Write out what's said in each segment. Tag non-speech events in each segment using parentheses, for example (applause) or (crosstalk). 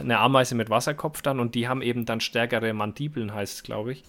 eine Ameise mit Wasserkopf dann und die haben eben dann stärkere Mandibeln, heißt es, glaube ich.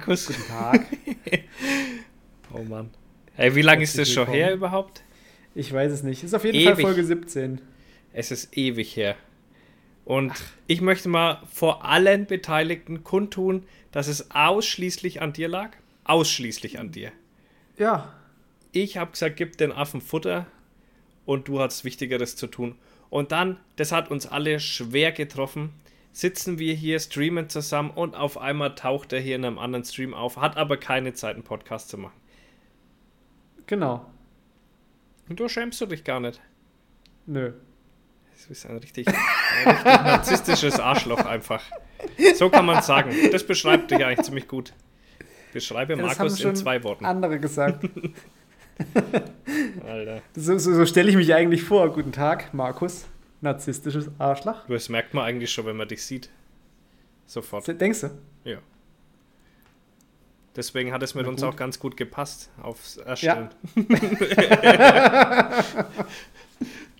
Markus? Guten Tag. (laughs) oh Mann. Hey, wie lange ist das schon her überhaupt? Ich weiß es nicht. Ist auf jeden ewig. Fall Folge 17. Es ist ewig her. Und Ach. ich möchte mal vor allen Beteiligten kundtun, dass es ausschließlich an dir lag. Ausschließlich an dir. Ja. Ich habe gesagt, gib den Affen Futter und du hast Wichtigeres zu tun. Und dann, das hat uns alle schwer getroffen, sitzen wir hier, streamen zusammen und auf einmal taucht er hier in einem anderen Stream auf, hat aber keine Zeit, einen Podcast zu machen. Genau. Und du schämst du dich gar nicht. Nö. Das ist ein richtig, ein richtig narzisstisches Arschloch einfach. So kann man sagen. Das beschreibt dich eigentlich ziemlich gut. Beschreibe ja, Markus in zwei Worten. Andere gesagt. (laughs) (laughs) Alter. So, so, so stelle ich mich eigentlich vor. Guten Tag, Markus narzisstisches Arschloch. Das merkt man eigentlich schon, wenn man dich sieht. Sofort. Denkst du? Ja. Deswegen hat es mit uns auch ganz gut gepasst aufs Erstellen. Ja. (laughs)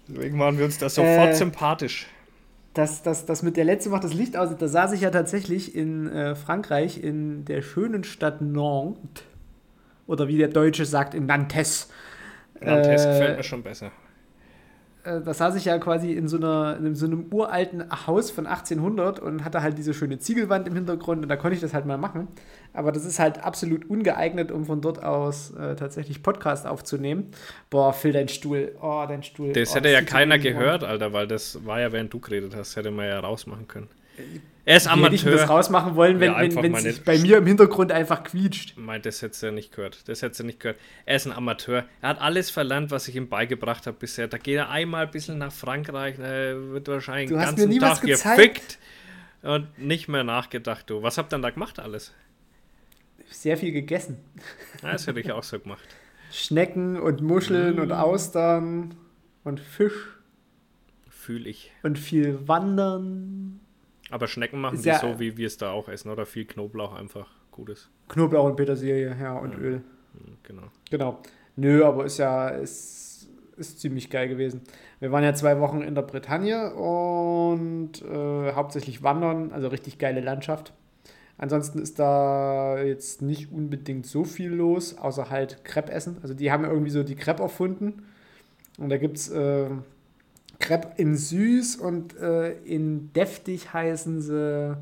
Deswegen waren wir uns da sofort äh, sympathisch. Das, das, das mit der letzte macht das Licht aus. Da saß ich ja tatsächlich in äh, Frankreich, in der schönen Stadt Nantes. Oder wie der Deutsche sagt, in Nantes. Nantes äh, gefällt mir schon besser. Äh, da saß ich ja quasi in so, einer, in so einem uralten Haus von 1800 und hatte halt diese schöne Ziegelwand im Hintergrund und da konnte ich das halt mal machen. Aber das ist halt absolut ungeeignet, um von dort aus äh, tatsächlich Podcast aufzunehmen. Boah, Phil, dein Stuhl. Oh, dein Stuhl. Das oh, hätte ja keiner gehört, Alter, weil das war ja, während du geredet hast, hätte man ja rausmachen können. Er ist Amateur. Hätte ich das rausmachen wollen, wenn, ja, wenn, es bei mir im Hintergrund einfach quietscht. Meint, das hätte er nicht gehört. Das hätte er nicht gehört. Er ist ein Amateur. Er hat alles verlernt, was ich ihm beigebracht habe bisher. Da geht er einmal ein bisschen nach Frankreich, er wird wahrscheinlich den ganzen Tag gefickt und nicht mehr nachgedacht. Du, was habt ihr denn da gemacht alles? Sehr viel gegessen. Ja, das hätte ich auch so gemacht. (laughs) Schnecken und Muscheln mm. und Austern und Fisch. Fühl ich. Und viel Wandern. Aber Schnecken machen die so, wie wir es da auch essen, oder? Viel Knoblauch einfach Gutes. Knoblauch und Petersilie, ja, und ja. Öl. Hm, genau. Genau. Nö, aber ist ja, ist, ist ziemlich geil gewesen. Wir waren ja zwei Wochen in der Bretagne und äh, hauptsächlich wandern, also richtig geile Landschaft. Ansonsten ist da jetzt nicht unbedingt so viel los, außer halt Crepe essen. Also die haben irgendwie so die Crepe erfunden. Und da gibt es äh, Crepe in süß und äh, in deftig heißen sie.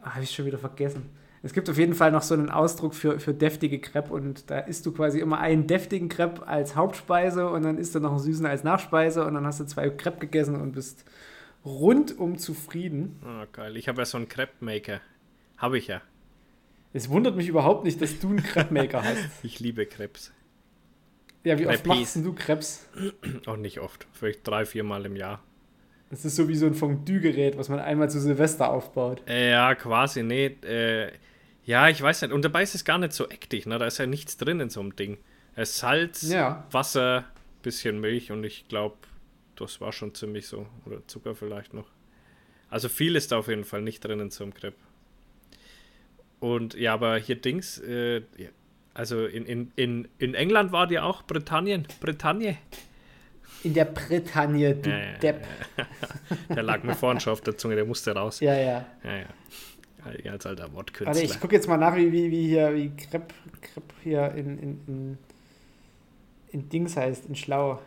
Ah, Habe ich schon wieder vergessen. Es gibt auf jeden Fall noch so einen Ausdruck für, für deftige Crepe und da isst du quasi immer einen deftigen Crepe als Hauptspeise und dann isst du noch einen süßen als Nachspeise und dann hast du zwei Crepe gegessen und bist rundum zufrieden. Oh, geil. Ich habe ja so einen Crepe-Maker. Habe ich ja. Es wundert mich überhaupt nicht, dass du einen Crepe-Maker (laughs) hast. Ich liebe Crepes. Ja, wie oft machst du Krebs? (clears throat) Auch nicht oft. Vielleicht drei, vier Mal im Jahr. Das ist so wie so ein Fondue-Gerät, was man einmal zu Silvester aufbaut. Äh, ja, quasi. Nee, äh, ja, ich weiß nicht. Und dabei ist es gar nicht so ektig. Ne? Da ist ja nichts drin in so einem Ding. Es ist Salz, ja. Wasser, bisschen Milch und ich glaube, das war schon ziemlich so. Oder Zucker vielleicht noch. Also viel ist da auf jeden Fall nicht drin in so einem Crepe. Und ja, aber hier Dings, äh, also in, in, in, in England war die auch Britannien. Bretagne. In der Bretagne, du ja, ja, Depp. Ja, (laughs) der lag mir vorhin schon auf der Zunge, der musste raus. Ja, ja. Ja, ja. Als alter Wortkünstler. Warte, ich gucke jetzt mal nach, wie, wie, wie hier, wie Crepe, Crepe hier in, in, in, in Dings heißt, in Schlau.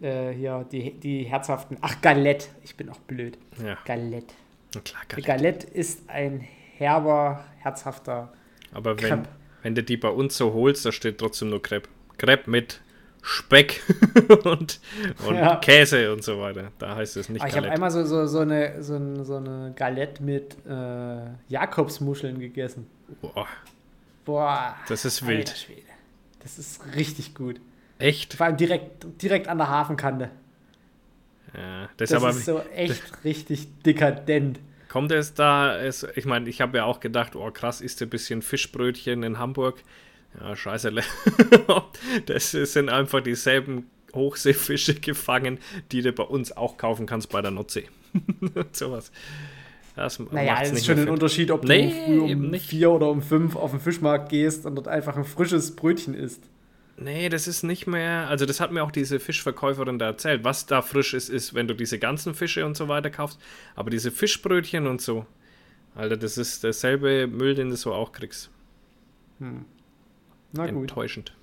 Äh, hier, die, die herzhaften. Ach, Galette. Ich bin auch blöd. Ja. Galette. Na klar, Galette. Galette ist ein herber, herzhafter Aber wenn, wenn du die bei uns so holst, da steht trotzdem nur Crepe. Crepe mit Speck (laughs) und, und ja. Käse und so weiter. Da heißt es nicht Aber Ich habe einmal so, so, so, eine, so, eine, so eine Galette mit äh, Jakobsmuscheln gegessen. Boah. Boah. Das ist wild. Das ist richtig gut. Echt? Vor allem direkt, direkt an der Hafenkante. Ja, das, das aber, ist so echt das, richtig dekadent. Kommt es da, es, ich meine, ich habe ja auch gedacht, oh krass, isst ein bisschen Fischbrötchen in Hamburg. Ja, scheiße. (laughs) das sind einfach dieselben Hochseefische (laughs) gefangen, die du bei uns auch kaufen kannst bei der Nordsee. (laughs) Sowas. Das naja, es ist schon ein Unterschied, ob nee, du früh um vier oder um fünf auf den Fischmarkt gehst und dort einfach ein frisches Brötchen isst. Nee, das ist nicht mehr. Also, das hat mir auch diese Fischverkäuferin da erzählt. Was da frisch ist, ist, wenn du diese ganzen Fische und so weiter kaufst. Aber diese Fischbrötchen und so, Alter, das ist derselbe Müll, den du so auch kriegst. Hm. Na gut. Enttäuschend.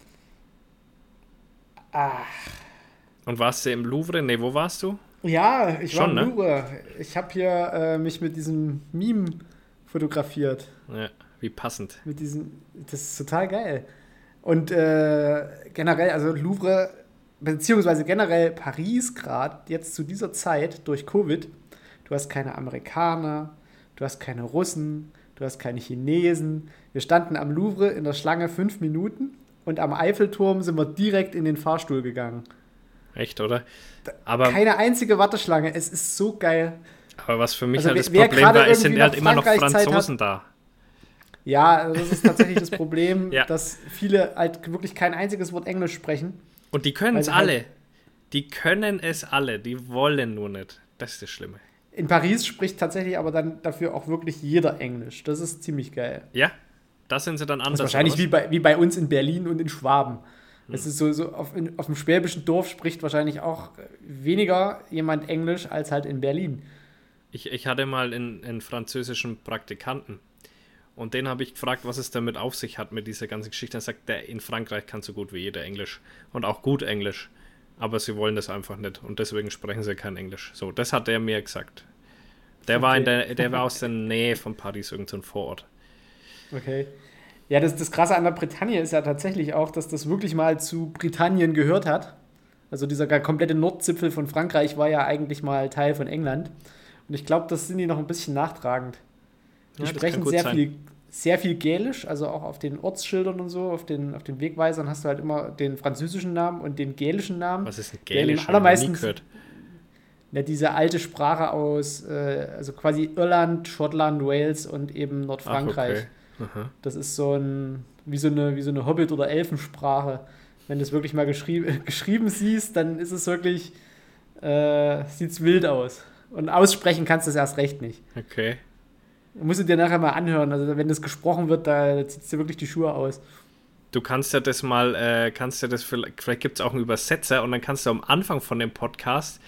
Ach. Und warst du im Louvre? Nee, wo warst du? Ja, ich Schon, war im ne? Louvre. Ich habe hier äh, mich mit diesem Meme fotografiert. Ja, wie passend. Mit diesem, das ist total geil. Und äh, generell, also Louvre, beziehungsweise generell Paris gerade, jetzt zu dieser Zeit durch Covid, du hast keine Amerikaner, du hast keine Russen, du hast keine Chinesen. Wir standen am Louvre in der Schlange fünf Minuten und am Eiffelturm sind wir direkt in den Fahrstuhl gegangen. Echt, oder? Aber keine einzige Warteschlange. Es ist so geil. Aber was für mich also, halt das Problem war, es sind halt immer noch Franzosen hat, da. Ja, also das ist tatsächlich das Problem, (laughs) ja. dass viele halt wirklich kein einziges Wort Englisch sprechen. Und die können es halt alle. Halt die können es alle, die wollen nur nicht. Das ist das Schlimme. In Paris spricht tatsächlich aber dann dafür auch wirklich jeder Englisch. Das ist ziemlich geil. Ja, das sind sie dann anders. wahrscheinlich wie bei, wie bei uns in Berlin und in Schwaben. Hm. Es ist so, so auf, in, auf dem schwäbischen Dorf spricht wahrscheinlich auch weniger jemand Englisch als halt in Berlin. Ich, ich hatte mal einen, einen französischen Praktikanten und den habe ich gefragt, was es damit auf sich hat mit dieser ganzen Geschichte. Er sagt, der in Frankreich kann so gut wie jeder Englisch und auch gut Englisch, aber sie wollen das einfach nicht und deswegen sprechen sie kein Englisch. So, das hat er mir gesagt. Der okay. war in der, der war aus der Nähe von Paris, irgendein Vorort. Okay. Ja, das, das Krasse an der Bretagne ist ja tatsächlich auch, dass das wirklich mal zu Britannien gehört hat. Also dieser komplette Nordzipfel von Frankreich war ja eigentlich mal Teil von England. Und ich glaube, das sind die noch ein bisschen nachtragend. Die ja, sprechen sehr viel, sehr viel Gälisch, also auch auf den Ortsschildern und so, auf den, auf den Wegweisern hast du halt immer den französischen Namen und den gälischen Namen. Was ist ein Gälisch? Allermeisten, ja, diese alte Sprache aus, äh, also quasi Irland, Schottland, Wales und eben Nordfrankreich. Ach, okay. Das ist so ein, wie so eine, wie so eine Hobbit- oder Elfensprache. Wenn du es wirklich mal geschrieb, (laughs) geschrieben siehst, dann ist es wirklich, äh, sieht's wild aus. Und aussprechen kannst du es erst recht nicht. Okay. Musst du dir nachher mal anhören. Also wenn das gesprochen wird, da zieht dir wirklich die Schuhe aus. Du kannst ja das mal, äh, kannst ja das, vielleicht, vielleicht gibt es auch einen Übersetzer und dann kannst du am Anfang von dem Podcast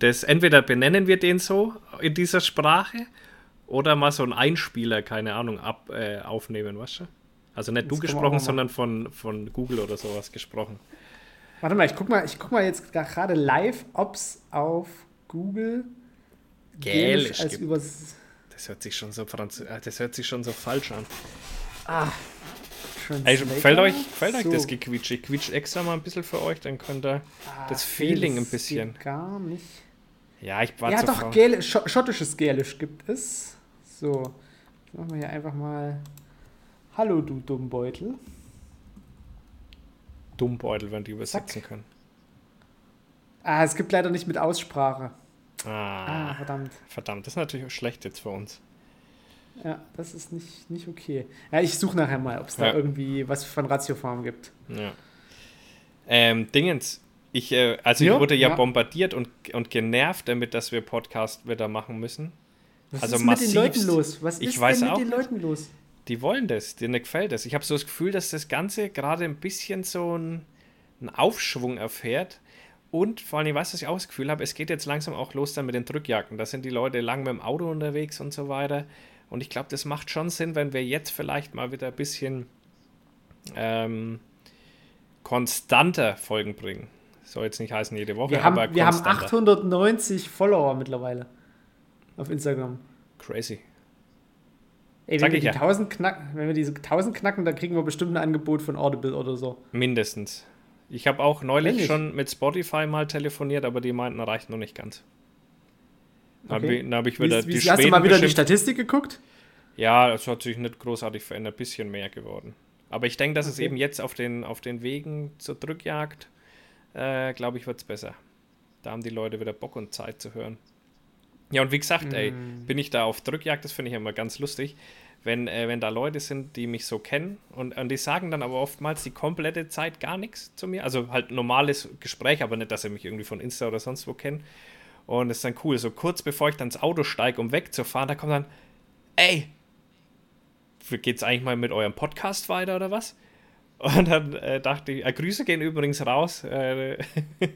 das, entweder benennen wir den so in dieser Sprache oder mal so einen Einspieler, keine Ahnung, ab, äh, aufnehmen, weißt du? Also nicht das du gesprochen, sondern von, von Google oder sowas gesprochen. Warte mal, ich guck mal, ich guck mal jetzt gerade live, ob es auf Google Gälisch als Übers das hört sich schon so Franz äh, das hört sich schon so falsch an. Ah. Ey, gefällt euch, gefällt so. euch das Gequietsche? Ich quietsche extra mal ein bisschen für euch, dann könnt ihr ah, das Feeling ein bisschen. Gar nicht. Ja, ich war Ja, doch, Gälisch, schottisches Gälisch gibt es. So, jetzt machen wir hier einfach mal Hallo, du Dummbeutel. Dummbeutel, wenn die übersetzen Zack. können. Ah, es gibt leider nicht mit Aussprache. Ah, ah, verdammt. Verdammt, das ist natürlich schlecht jetzt für uns. Ja, das ist nicht, nicht okay. Ja, ich suche nachher mal, ob es ja. da irgendwie was von Ratiofarm gibt. Ja. Ähm, Dingens, ich, äh, also ja, ich wurde ja, ja, bombardiert und, und genervt damit, dass wir Podcast wieder machen müssen. Was also ist mit den Leuten los? Was ist weiß denn mit den Leuten los? Die wollen das, denen gefällt das. Ich habe so das Gefühl, dass das Ganze gerade ein bisschen so einen Aufschwung erfährt. Und vor allem, ich weiß, dass ich auch das Gefühl habe, es geht jetzt langsam auch los dann mit den Drückjacken. Da sind die Leute lang mit dem Auto unterwegs und so weiter. Und ich glaube, das macht schon Sinn, wenn wir jetzt vielleicht mal wieder ein bisschen ähm, konstanter Folgen bringen. Soll jetzt nicht heißen jede Woche, wir haben, aber Wir haben 890 Follower mittlerweile auf Instagram. Crazy. Ey, wenn wir, die ja. 1000 knacken, wenn wir diese 1000 knacken, dann kriegen wir bestimmt ein Angebot von Audible oder so. Mindestens. Ich habe auch neulich schon mit Spotify mal telefoniert, aber die meinten, reicht noch nicht ganz. Okay. Dann habe ich wieder wie, wie, die Hast du mal wieder bestimmt. die Statistik geguckt? Ja, es hat sich nicht großartig verändert, ein bisschen mehr geworden. Aber ich denke, dass okay. es eben jetzt auf den, auf den Wegen zur Drückjagd, äh, glaube ich, wird es besser. Da haben die Leute wieder Bock und Zeit zu hören. Ja, und wie gesagt, mm. ey, bin ich da auf Drückjagd, das finde ich immer ganz lustig wenn, äh, wenn da Leute sind, die mich so kennen und, und die sagen dann aber oftmals die komplette Zeit gar nichts zu mir. Also halt normales Gespräch, aber nicht, dass sie mich irgendwie von Insta oder sonst wo kennen. Und es ist dann cool, so kurz bevor ich dann ins Auto steige, um wegzufahren, da kommt dann, ey, geht's eigentlich mal mit eurem Podcast weiter oder was? Und dann äh, dachte ich, äh, Grüße gehen übrigens raus. Äh,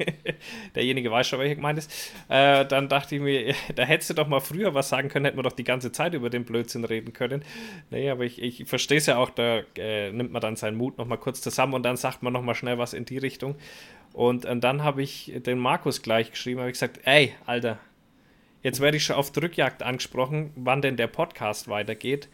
(laughs) derjenige weiß schon, welcher gemeint ist. Äh, dann dachte ich mir, (laughs) da hättest du doch mal früher was sagen können, hätten wir doch die ganze Zeit über den Blödsinn reden können. Nee, aber ich, ich verstehe es ja auch, da äh, nimmt man dann seinen Mut nochmal kurz zusammen und dann sagt man nochmal schnell was in die Richtung. Und, und dann habe ich den Markus gleich geschrieben, habe ich gesagt, ey, Alter, jetzt werde ich schon auf Drückjagd angesprochen, wann denn der Podcast weitergeht.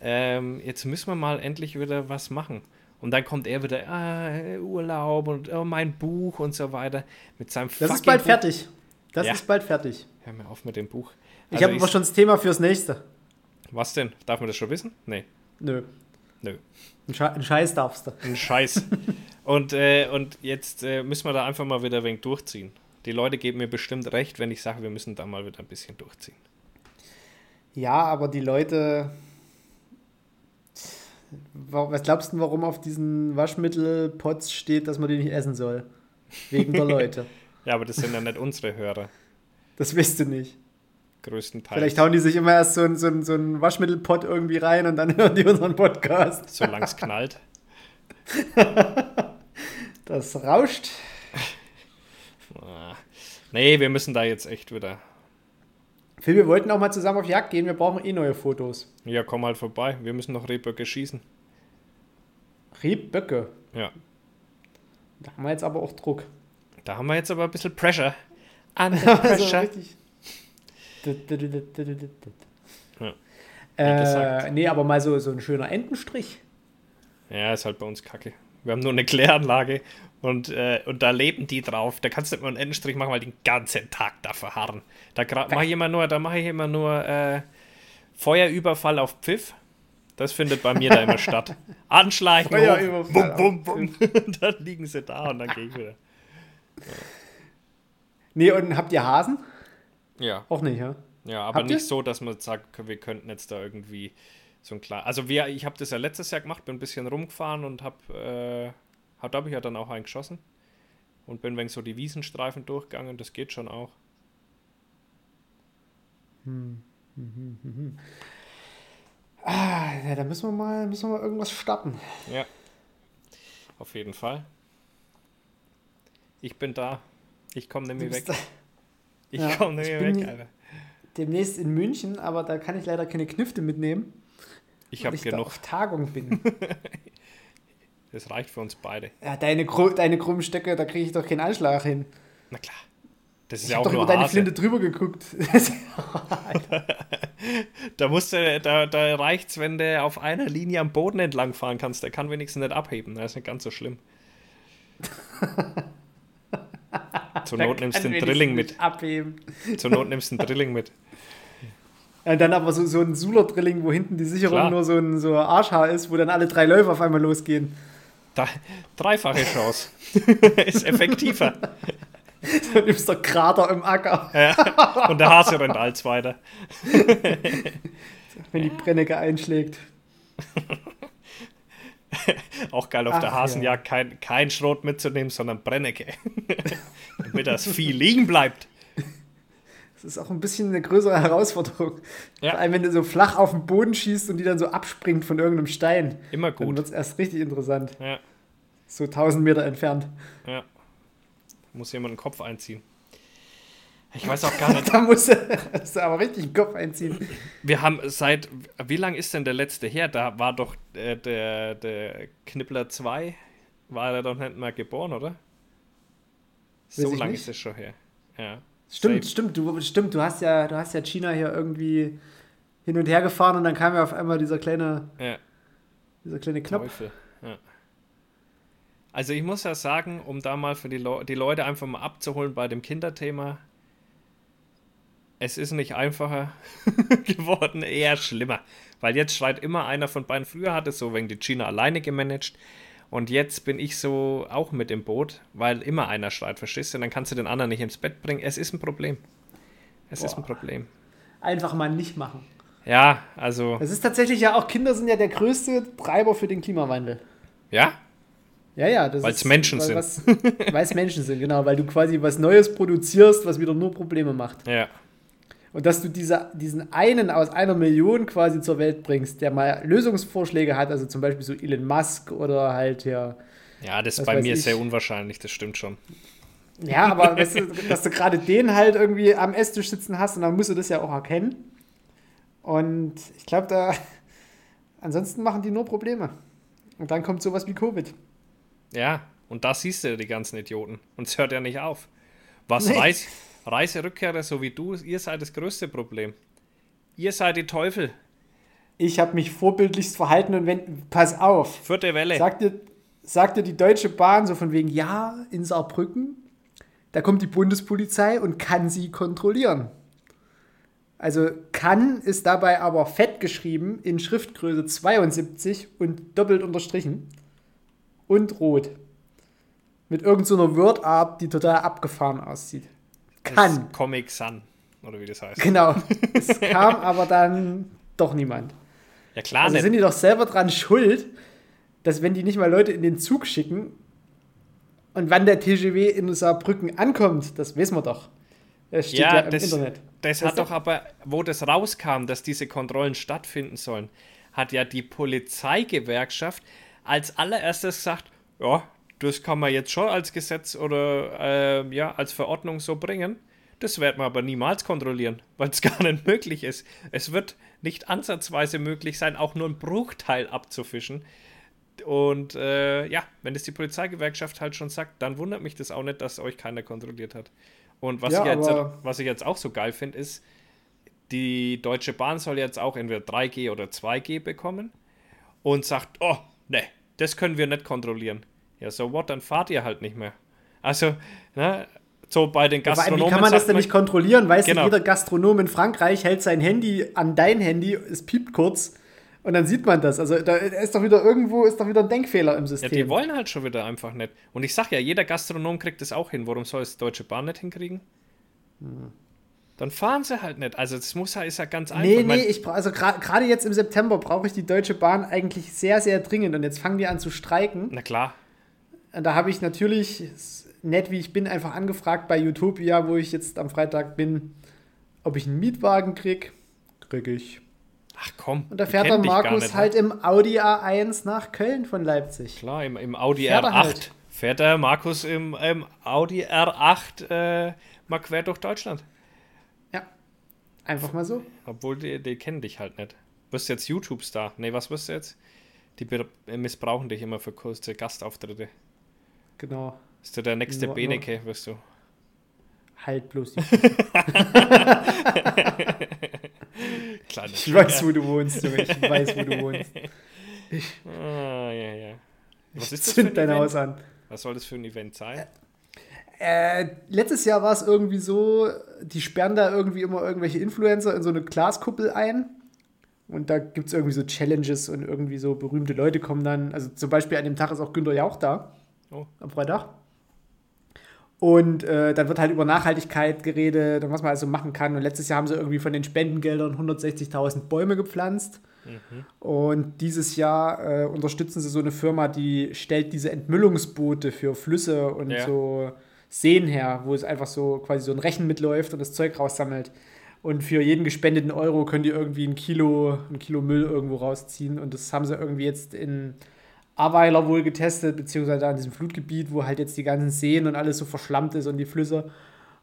Ähm, jetzt müssen wir mal endlich wieder was machen. Und dann kommt er wieder, ah, Urlaub und oh, mein Buch und so weiter. Mit seinem Das ist bald Buch. fertig. Das ja. ist bald fertig. Hör mir auf mit dem Buch. Also ich habe aber schon das Thema fürs nächste. Was denn? Darf man das schon wissen? Nee. Nö. Nö. Ein, Sche ein Scheiß darfst du. Ein Scheiß. (laughs) und, äh, und jetzt äh, müssen wir da einfach mal wieder ein wenig durchziehen. Die Leute geben mir bestimmt recht, wenn ich sage, wir müssen da mal wieder ein bisschen durchziehen. Ja, aber die Leute, was glaubst du, warum auf diesen Waschmittelpots steht, dass man die nicht essen soll? Wegen der Leute. (laughs) ja, aber das sind ja nicht unsere Hörer. Das weißt du nicht. Größtenteils. Vielleicht hauen die sich immer erst so einen so so ein Waschmittelpot irgendwie rein und dann (laughs) hören die unseren Podcast. Solange es knallt. das rauscht. nee, wir müssen da jetzt echt wieder Phil, wir wollten auch mal zusammen auf Jagd gehen, wir brauchen eh neue Fotos. Ja, komm halt vorbei. Wir müssen noch Rehböcke schießen. Rebböcke? Ja. Da haben wir jetzt aber auch Druck. Da haben wir jetzt aber ein bisschen Pressure. (laughs) Under Pressure. richtig. ja. Äh, nee, aber mal so, so ein schöner Entenstrich. Ja, ist halt bei uns kacke. Wir haben nur eine Kläranlage und, äh, und da leben die drauf. Da kannst du nicht mal einen Endenstrich machen, weil die den ganzen Tag da verharren. Da mache ich immer nur, da mache ich immer nur äh, Feuerüberfall auf Pfiff. Das findet bei mir da immer statt. (laughs) Anschleichen, Feuerüberfall bum, bum, bum. Und dann liegen sie da und dann gehe ich wieder. Ja. Nee, und habt ihr Hasen? Ja. Auch nicht, ja? Ja, aber habt nicht ihr? so, dass man sagt, wir könnten jetzt da irgendwie so ein klar. Also wir, ich habe das ja letztes Jahr gemacht, bin ein bisschen rumgefahren und habe, äh, da habe ich ja dann auch einen geschossen und bin wenn so die Wiesenstreifen durchgegangen. Das geht schon auch. Hm. Hm, hm, hm, hm. Ah, ja, da müssen wir mal, müssen wir mal irgendwas starten. Ja. Auf jeden Fall. Ich bin da. Ich komme nämlich weg. Da. Ich ja, komme nämlich weg, Alter. Demnächst in München, aber da kann ich leider keine Knifte mitnehmen. Ich habe genug. auf Tagung bin. (laughs) das reicht für uns beide. Ja, deine, deine krummen Stöcke, da kriege ich doch keinen Anschlag hin. Na klar. Das ist ich ja auch doch nur über deine Hase. Flinte drüber geguckt. (laughs) da musst du, da, da reicht's, wenn du auf einer Linie am Boden entlang fahren kannst. Der kann wenigstens nicht abheben. Das ist nicht ganz so schlimm. (laughs) (laughs) Zur Not nimmst du den Drilling mit. Abheben. Zur Not nimmst du den Drilling mit. Und dann aber so, so ein Sula-Drilling, wo hinten die Sicherung Klar. nur so ein so Arschhaar ist, wo dann alle drei Läufer auf einmal losgehen. Da, dreifache Chance. (laughs) ist effektiver. Du nimmst der Krater im Acker. Ja, und der Hase rennt als weiter. Wenn die Brennecke einschlägt. Auch geil auf Ach, der Hasenjagd ja. kein, kein Schrot mitzunehmen, sondern Brennecke. Damit das Vieh liegen bleibt. Das ist auch ein bisschen eine größere Herausforderung. Ja. Vor allem, wenn du so flach auf den Boden schießt und die dann so abspringt von irgendeinem Stein. Immer gut. Dann wird es erst richtig interessant. Ja. So 1000 Meter entfernt. Ja. Muss jemand den Kopf einziehen. Ich weiß auch gar nicht. (laughs) da muss er aber richtig den Kopf einziehen. Wir haben seit, wie lange ist denn der letzte her? Da war doch äh, der, der Knippler 2, war er doch nicht mal geboren, oder? so lange ist es schon her. Ja. Stimmt, Safe. stimmt, du, stimmt, du hast ja, du hast ja China hier irgendwie hin und her gefahren und dann kam ja auf einmal dieser kleine, ja. dieser kleine Knopf. Ja. Also ich muss ja sagen, um da mal für die, Le die Leute einfach mal abzuholen bei dem Kinderthema, es ist nicht einfacher (laughs) geworden, eher schlimmer. Weil jetzt schreit immer einer von beiden. Früher hat es so wegen die China alleine gemanagt. Und jetzt bin ich so auch mit im Boot, weil immer einer schreit, verstehst du? Dann kannst du den anderen nicht ins Bett bringen. Es ist ein Problem. Es Boah. ist ein Problem. Einfach mal nicht machen. Ja, also. Es ist tatsächlich ja auch, Kinder sind ja der größte Treiber für den Klimawandel. Ja? Ja, ja. Weil es Menschen weil, sind. Weil es Menschen sind, genau. Weil du quasi was Neues produzierst, was wieder nur Probleme macht. Ja. Und dass du diese, diesen einen aus einer Million quasi zur Welt bringst, der mal Lösungsvorschläge hat, also zum Beispiel so Elon Musk oder halt ja. Ja, das ist bei mir ich. sehr unwahrscheinlich, das stimmt schon. Ja, aber (laughs) weißt du, dass du gerade den halt irgendwie am Esstisch sitzen hast und dann musst du das ja auch erkennen. Und ich glaube, da. Ansonsten machen die nur Probleme. Und dann kommt sowas wie Covid. Ja, und da siehst du die ganzen Idioten. Und es hört ja nicht auf. Was nee. weiß Reiserückkehrer so wie du, ihr seid das größte Problem. Ihr seid die Teufel. Ich habe mich vorbildlichst verhalten und wenn, pass auf. Vierte Welle. Sagte, sagte die Deutsche Bahn so von wegen, ja, in Saarbrücken, da kommt die Bundespolizei und kann sie kontrollieren. Also kann ist dabei aber fett geschrieben in Schriftgröße 72 und doppelt unterstrichen und rot. Mit irgendeiner so Wordart, die total abgefahren aussieht kann. Comic Sun, oder wie das heißt. Genau. (laughs) Es kam aber dann doch niemand. Ja, klar. Also nicht. sind die doch selber dran schuld, dass wenn die nicht mal Leute in den Zug schicken und wann der TGW in Saarbrücken ankommt, das wissen wir doch. Das steht ja, ja im das, Internet. Das, das hat doch aber, wo das rauskam, dass diese Kontrollen stattfinden sollen, hat ja die Polizeigewerkschaft als allererstes gesagt, ja, das kann man jetzt schon als Gesetz oder äh, ja, als Verordnung so bringen. Das werden wir aber niemals kontrollieren, weil es (laughs) gar nicht möglich ist. Es wird nicht ansatzweise möglich sein, auch nur einen Bruchteil abzufischen. Und äh, ja, wenn es die Polizeigewerkschaft halt schon sagt, dann wundert mich das auch nicht, dass euch keiner kontrolliert hat. Und was, ja, ich, jetzt, was ich jetzt auch so geil finde, ist, die Deutsche Bahn soll jetzt auch entweder 3G oder 2G bekommen und sagt, oh, ne, das können wir nicht kontrollieren. Ja, so what, dann fahrt ihr halt nicht mehr. Also, ne, so bei den Gastronomen. Aber wie kann man das denn nicht kontrollieren? Weißt genau. du, jeder Gastronom in Frankreich hält sein Handy an dein Handy, es piept kurz und dann sieht man das. Also da ist doch wieder irgendwo ist doch wieder ein Denkfehler im System. Ja, die wollen halt schon wieder einfach nicht. Und ich sag ja, jeder Gastronom kriegt das auch hin. Warum soll es Deutsche Bahn nicht hinkriegen? Hm. Dann fahren sie halt nicht. Also das muss ja, ist ja ganz einfach. Nee, nee, ich also gerade jetzt im September brauche ich die Deutsche Bahn eigentlich sehr, sehr dringend. Und jetzt fangen die an zu streiken. Na klar da habe ich natürlich, nett wie ich bin, einfach angefragt bei Utopia, wo ich jetzt am Freitag bin, ob ich einen Mietwagen kriege. Kriege ich. Ach komm. Und da fährt der Markus nicht, ne? halt im Audi A1 nach Köln von Leipzig. Klar, im, im Audi fährt R8 halt. fährt der Markus im, im Audi R8 äh, mal quer durch Deutschland. Ja, einfach mal so. Obwohl die, die kennen dich halt nicht. Wirst du jetzt YouTube-Star? Nee, was wirst du jetzt? Die missbrauchen dich immer für kurze Gastauftritte. Genau. Ist du der nächste Beneke, wirst du? Halt bloß die. (laughs) ich weiß, wo du wohnst, Junge. Ich weiß, wo du wohnst. Ich (laughs) ah, ja, ja. Was ist das ein dein Event? Haus an. Was soll das für ein Event sein? Äh, letztes Jahr war es irgendwie so, die sperren da irgendwie immer irgendwelche Influencer in so eine Glaskuppel ein. Und da gibt es irgendwie so Challenges und irgendwie so berühmte Leute kommen dann. Also zum Beispiel an dem Tag ist auch Günter Jauch da. Oh. Am Freitag. Und äh, dann wird halt über Nachhaltigkeit geredet und was man also machen kann. Und letztes Jahr haben sie irgendwie von den Spendengeldern 160.000 Bäume gepflanzt. Mhm. Und dieses Jahr äh, unterstützen sie so eine Firma, die stellt diese Entmüllungsboote für Flüsse und ja. so Seen her, wo es einfach so quasi so ein Rechen mitläuft und das Zeug raussammelt. Und für jeden gespendeten Euro könnt ihr irgendwie ein Kilo, ein Kilo Müll irgendwo rausziehen. Und das haben sie irgendwie jetzt in Aweiler wohl getestet, beziehungsweise da in diesem Flutgebiet, wo halt jetzt die ganzen Seen und alles so verschlammt ist und die Flüsse.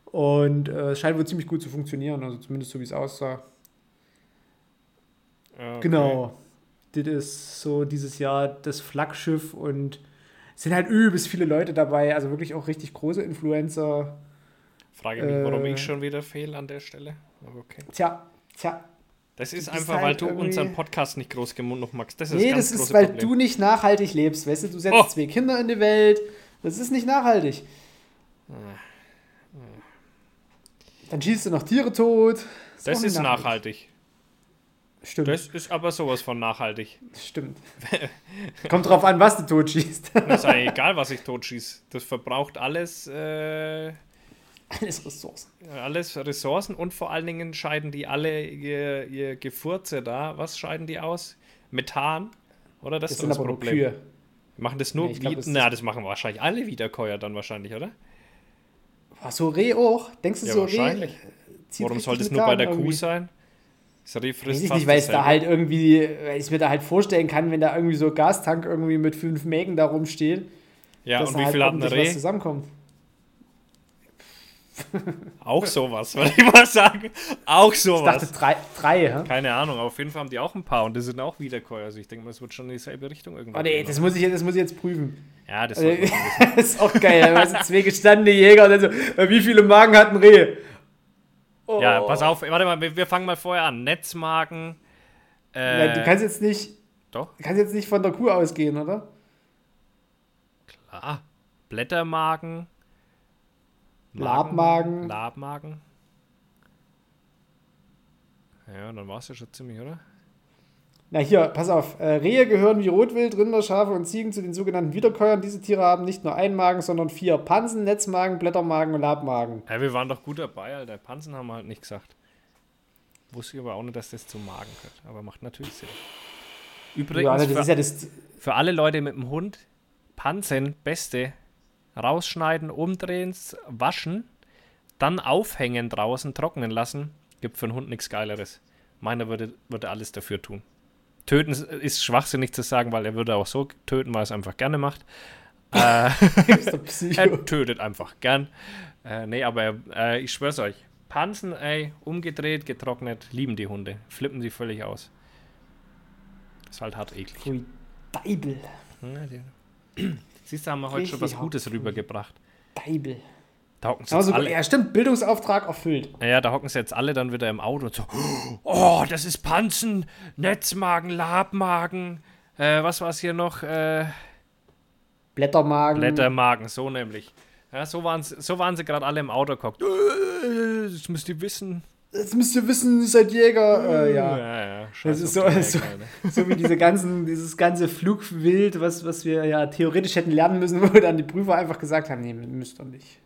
Und äh, es scheint wohl ziemlich gut zu funktionieren, also zumindest so wie es aussah. Okay. Genau. Das ist so dieses Jahr das Flaggschiff und sind halt übelst viele Leute dabei, also wirklich auch richtig große Influencer. Frage mich, warum äh, ich schon wieder fehle an der Stelle. Aber okay. Tja, tja. Das ist einfach, halt weil du unseren Podcast nicht groß genug magst. Das ist nee, das, das ist, weil Problem. du nicht nachhaltig lebst. Weißt du, du setzt oh. zwei Kinder in die Welt. Das ist nicht nachhaltig. Dann schießt du noch Tiere tot. Das, das ist nachhaltig. nachhaltig. Stimmt. Das ist aber sowas von nachhaltig. Stimmt. (laughs) Kommt drauf an, was du totschießt. das (laughs) ist ja egal, was ich totschieße. Das verbraucht alles. Äh, alles Ressourcen. Alles Ressourcen und vor allen Dingen scheiden die alle ihr, ihr Gefurze da. Was scheiden die aus? Methan? Oder das, das ist das Problem? Kühe. Machen das nur. Ja, glaub, das Na, das machen wahrscheinlich alle Wiederkäuer dann wahrscheinlich, oder? War so Reh auch? Denkst du ja, so wahrscheinlich. Reh? Warum soll das nur bei der irgendwie? Kuh sein? Das Reh frisst fast nicht, weil es da halt irgendwie, weil ich mir da halt vorstellen kann, wenn da irgendwie so Gastank irgendwie mit fünf Mägen da rumsteht. Ja, und wie halt viel hat ein Reh? zusammenkommt. Auch sowas, (laughs) würde ich mal sagen. Auch sowas. Ich dachte drei, drei ja? Keine Ahnung, auf jeden Fall haben die auch ein paar und die sind auch Wiederkäuer. Also ich denke mal, es wird schon in dieselbe Richtung irgendwie. Oh nee, das muss, ich, das muss ich jetzt prüfen. Ja, das, also, das (laughs) ist auch geil. Da sind zwei gestandene Jäger und dann so, äh, wie viele Magen hat ein Reh? Oh. Ja, pass auf, warte mal, wir, wir fangen mal vorher an. Netzmagen. Äh, Nein, du kannst jetzt nicht. Doch. Du kannst jetzt nicht von der Kuh ausgehen, oder? Klar. Blättermagen. Labmagen. Labmagen. Ja, dann war es ja schon ziemlich, oder? Na hier, pass auf. Äh, Rehe gehören wie Rotwild, Rinder, Schafe und Ziegen zu den sogenannten Wiederkäuern. Diese Tiere haben nicht nur einen Magen, sondern vier. Pansen, Netzmagen, Blättermagen und Labmagen. Ja, wir waren doch gut dabei, Alter. Pansen haben wir halt nicht gesagt. Wusste ich aber auch nicht, dass das zum Magen gehört. Aber macht natürlich Sinn. Übrigens, ja, für, ja für, alle Leute mit dem Hund, Pansen, beste rausschneiden, umdrehen, waschen, dann aufhängen draußen, trocknen lassen. Gibt für einen Hund nichts Geileres. Meiner würde, würde alles dafür tun. Töten ist schwachsinnig zu sagen, weil er würde auch so töten, weil er es einfach gerne macht. (laughs) äh, er tötet einfach gern. Äh, nee, aber äh, ich schwör's euch. Pansen, ey, umgedreht, getrocknet, lieben die Hunde. Flippen sie völlig aus. Ist halt hart eklig. Pfui, Deibel. (clears throat) Siehst du, haben wir heute schon was Gutes rübergebracht. Deibel. Da hocken sie also, alle. Ja, stimmt, Bildungsauftrag erfüllt. Naja, da hocken sie jetzt alle dann wieder im Auto und so, oh, das ist Panzen, Netzmagen, Labmagen, äh, was war es hier noch? Äh, Blättermagen. Blättermagen, so nämlich. Ja, so waren, so waren sie gerade alle im Auto geguckt. Äh, das müsst ihr wissen. Jetzt müsst ihr wissen, ihr seid Jäger. Äh, ja. ja, ja das ist so, so, so, wie diese ganzen, dieses ganze Flugwild, was, was wir ja theoretisch hätten lernen müssen, (laughs) wo dann die Prüfer einfach gesagt haben, nee, müsst ihr nicht.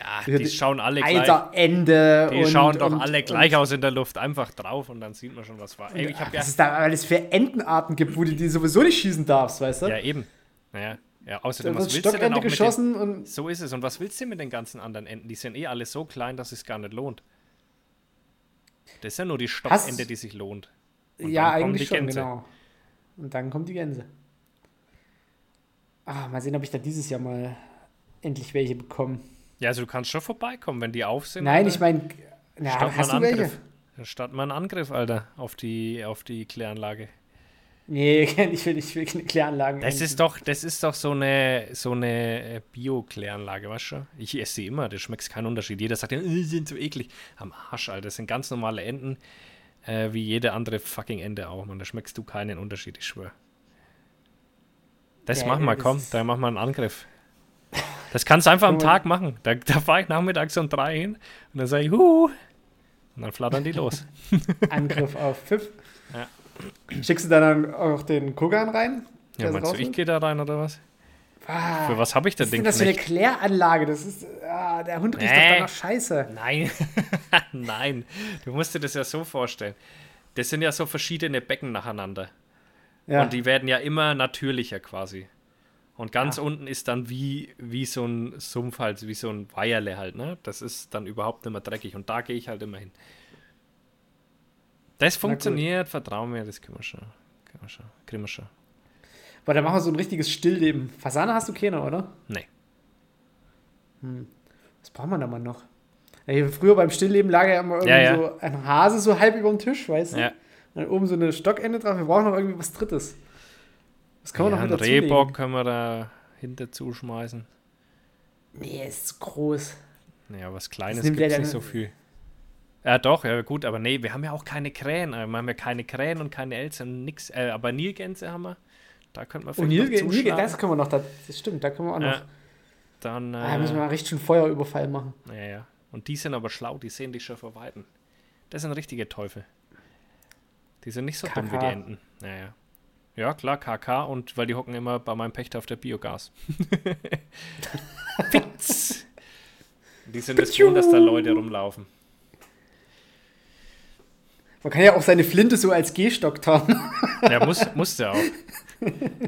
Ja, die schauen alle gleich. Ende. Die und, schauen doch und, alle gleich aus in der Luft, einfach drauf und dann sieht man schon, was war. Ey, ich hab ja, es da alles für Entenarten gibt, wo du die sowieso nicht schießen darfst, weißt du? Ja, eben. Naja, ja, außerdem, was willst du denn auch geschossen mit den, So ist es. Und was willst du mit den ganzen anderen Enten? Die sind eh alle so klein, dass es gar nicht lohnt. Das ist ja nur die Stockende, die sich lohnt. Und ja, eigentlich schon, genau. Und dann kommt die Gänse. Ah, mal sehen, ob ich da dieses Jahr mal endlich welche bekomme. Ja, also du kannst schon vorbeikommen, wenn die auf sind. Nein, ich meine, hast du welche? Dann starten wir einen Angriff, Alter, auf die, auf die Kläranlage. Nee, (laughs) ich will, ich will keine Kläranlagen. Das ist doch, das ist doch so eine, so eine äh, Bio-Kläranlage, weißt du? Ich esse sie immer, das schmeckt keinen Unterschied. Jeder sagt, ja, die sind so eklig. Am Arsch, Alter, das sind ganz normale Enten, äh, wie jede andere fucking Ente auch, man. Da schmeckst du keinen Unterschied, ich schwöre. Das ja, machen wir, komm, da machen wir einen Angriff. Das kannst du einfach am Tag machen. Da, da fahre ich nachmittags um drei hin und dann sage ich, huhu. Und dann flattern die los. (laughs) Angriff auf Pfiff. Ja. Schickst du dann auch den Kogan rein? Ja, meinst du, ich gehe da rein oder was? Ah, für was habe ich denn Ding? Das ist das für eine Kläranlage. Das ist, ah, der Hund riecht nee. doch da noch scheiße. Nein, (laughs) nein. Du musst dir das ja so vorstellen. Das sind ja so verschiedene Becken nacheinander. Ja. Und die werden ja immer natürlicher quasi. Und ganz ja. unten ist dann wie, wie so ein Sumpf halt, wie so ein Weierle halt, ne? Das ist dann überhaupt nicht mehr dreckig. Und da gehe ich halt immer hin. Das funktioniert, vertrau mir, das können wir schon. Können wir schon. Kriegen wir schon. Weil da machen wir so ein richtiges Stillleben. Fasane hast du keine, oder? Nee. Hm. Was braucht man da mal noch? Ja, früher beim Stillleben lag ja immer irgendwie ja, so ein Hase so halb über dem Tisch, weißt du? Ja. Dann oben so eine Stockende drauf. Wir brauchen noch irgendwie was Drittes. Was kann man noch mit dazu Rehbock können wir da hinter zuschmeißen. Nee, ist zu groß. Ja, was Kleines gibt es nicht so viel. Ja, doch, ja, gut, aber nee, wir haben ja auch keine Krähen. Wir haben ja keine Krähen und keine Elsen, nix. Äh, aber Nilgänse haben wir. Da könnte man oh, vielleicht oh, Nil, Nil, das können wir noch, das, stimmt, da können wir auch noch. dann. Äh, ah, müssen wir mal richtig schön Feuerüberfall machen. Ja, ja. Und die sind aber schlau, die sehen dich schon vor Weiten. Das sind richtige Teufel. Die sind nicht so KK. dumm wie die Enten. Naja. Ja, klar, KK und weil die hocken immer bei meinem Pächter auf der Biogas. (laughs) Die sind es schon, dass da Leute rumlaufen. Man kann ja auch seine Flinte so als Gehstock tarnen. ja, muss, muss der auch.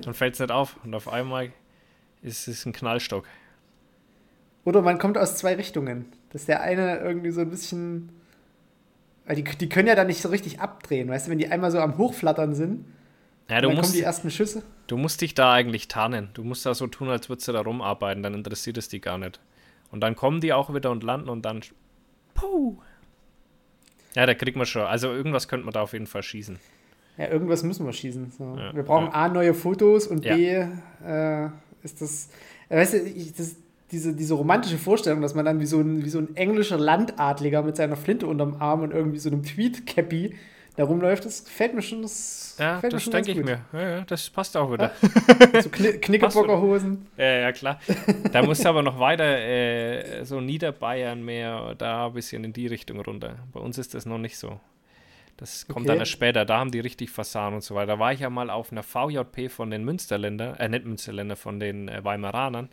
Dann fällt es nicht auf. Und auf einmal ist es ein Knallstock. Oder man kommt aus zwei Richtungen. Dass der eine irgendwie so ein bisschen. Weil die, die können ja dann nicht so richtig abdrehen, weißt du, wenn die einmal so am Hochflattern sind. Ja, du dann musst, kommen die ersten Schüsse. Du musst dich da eigentlich tarnen. Du musst da so tun, als würdest du da rumarbeiten, dann interessiert es die gar nicht. Und dann kommen die auch wieder und landen und dann. Puh. Ja, da kriegt man schon. Also irgendwas könnte man da auf jeden Fall schießen. Ja, irgendwas müssen wir schießen. So. Ja, wir brauchen ja. A, neue Fotos und B, äh, ist das. Äh, weißt du, ich, das, diese, diese romantische Vorstellung, dass man dann wie so, ein, wie so ein englischer Landadliger mit seiner Flinte unterm Arm und irgendwie so einem Tweed-Cappy da rumläuft, das gefällt mir schon. Das ja, das denke ich mir. Ja, ja, das passt auch wieder. Ja. So Kn (laughs) Knickerbockerhosen. Ja, ja, klar. Da musst du aber noch weiter äh, so Niederbayern mehr, da ein bisschen in die Richtung runter. Bei uns ist das noch nicht so. Das kommt okay. dann erst später. Da haben die richtig Fasan und so weiter. Da war ich ja mal auf einer VJP von den Münsterländer, äh, nicht Münsterländer, von den äh, Weimaranern.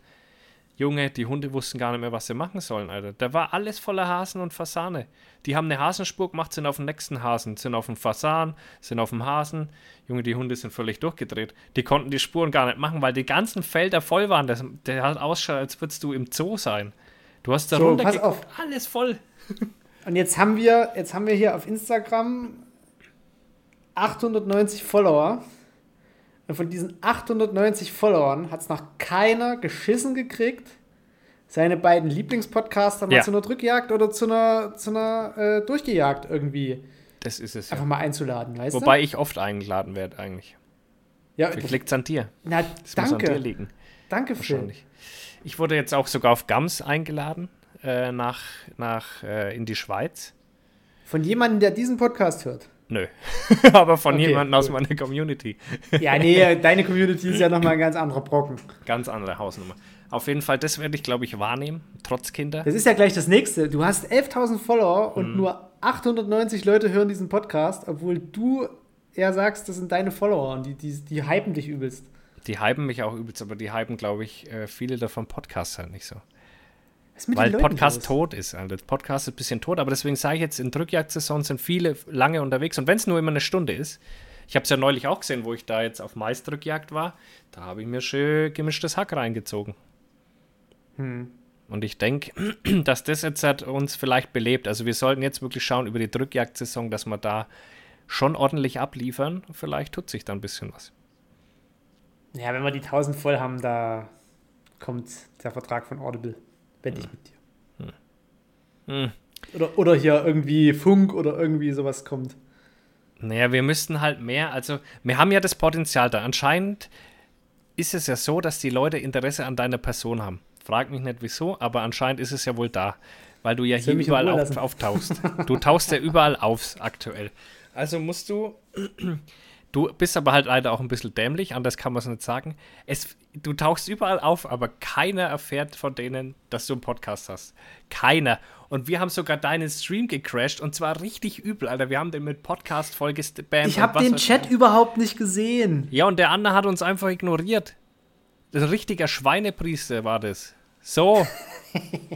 Junge, die Hunde wussten gar nicht mehr, was sie machen sollen, Alter. Da war alles voller Hasen und Fasane. Die haben eine Hasenspur gemacht, sind auf dem nächsten Hasen, sind auf dem Fasan, sind auf dem Hasen. Junge, die Hunde sind völlig durchgedreht. Die konnten die Spuren gar nicht machen, weil die ganzen Felder voll waren. Das, der hat ausgeschaut, als würdest du im Zoo sein. Du hast da so, pass auf. alles voll. (laughs) Und jetzt haben wir, jetzt haben wir hier auf Instagram 890 Follower. Und von diesen 890 Followern hat es noch keiner geschissen gekriegt, seine beiden Lieblingspodcaster mal ja. zu einer Drückjagd oder zu einer, zu einer äh, Durchgejagd irgendwie das ist es, einfach ja. mal einzuladen, weißt Wobei du? ich oft eingeladen werde eigentlich. Ja, Vielleicht liegt an dir. Na, das danke. Muss an dir liegen. Danke, Phil. Ich wurde jetzt auch sogar auf Gams eingeladen, äh, nach, nach, äh, in die Schweiz. Von jemandem, der diesen Podcast hört? Nö. (laughs) Aber von okay, jemandem aus meiner Community. ja, nee, deine Community ist ja nochmal ein ganz anderer Brocken. Ganz andere Hausnummer. Auf jeden Fall, das werde ich, glaube ich, wahrnehmen, trotz Kinder. Das ist ja gleich das nächste. Du hast 11.000 Follower und mhm. nur 890 Leute hören diesen Podcast, obwohl du eher sagst, das sind deine Follower und die, die, die hypen dich übelst. Die hypen mich auch übelst, aber die hypen, glaube ich, äh, viele davon Podcasts halt nicht so. Weil Podcast los? tot ist. Also Podcast ist ein bisschen tot, aber deswegen sage ich jetzt, in Drückjagdsaison sind viele lange unterwegs und wenn es nur immer eine Stunde ist, ich habe es ja neulich auch gesehen, wo ich da jetzt auf Maisdrückjagd war, da habe ich mir schön gemischtes Hack reingezogen. Hm. Und ich denke, (clears throat) dass das jetzt hat uns vielleicht belebt. Also wir sollten jetzt wirklich schauen über die Drückjagdsaison, dass wir da schon ordentlich abliefern. Vielleicht tut sich da ein bisschen was. Ja, wenn wir die 1000 voll haben, da kommt der Vertrag von Audible. Wette ich mit dir. Hm. Hm. Oder, oder hier irgendwie Funk oder irgendwie sowas kommt. Naja, wir müssten halt mehr, also wir haben ja das Potenzial da. Anscheinend ist es ja so, dass die Leute Interesse an deiner Person haben. Frag mich nicht wieso, aber anscheinend ist es ja wohl da. Weil du ja hier überall auf, auftauchst. du tauchst ja (laughs) überall auf aktuell. Also musst du (clears throat) Du bist aber halt leider auch ein bisschen dämlich, anders kann man es nicht sagen. Es, du tauchst überall auf, aber keiner erfährt von denen, dass du einen Podcast hast. Keiner. Und wir haben sogar deinen Stream gecrashed und zwar richtig übel, Alter. Wir haben den mit Podcast-Folge spammt. Ich habe den Chat ich. überhaupt nicht gesehen. Ja, und der andere hat uns einfach ignoriert. Ein richtiger Schweinepriester war das. So. (laughs)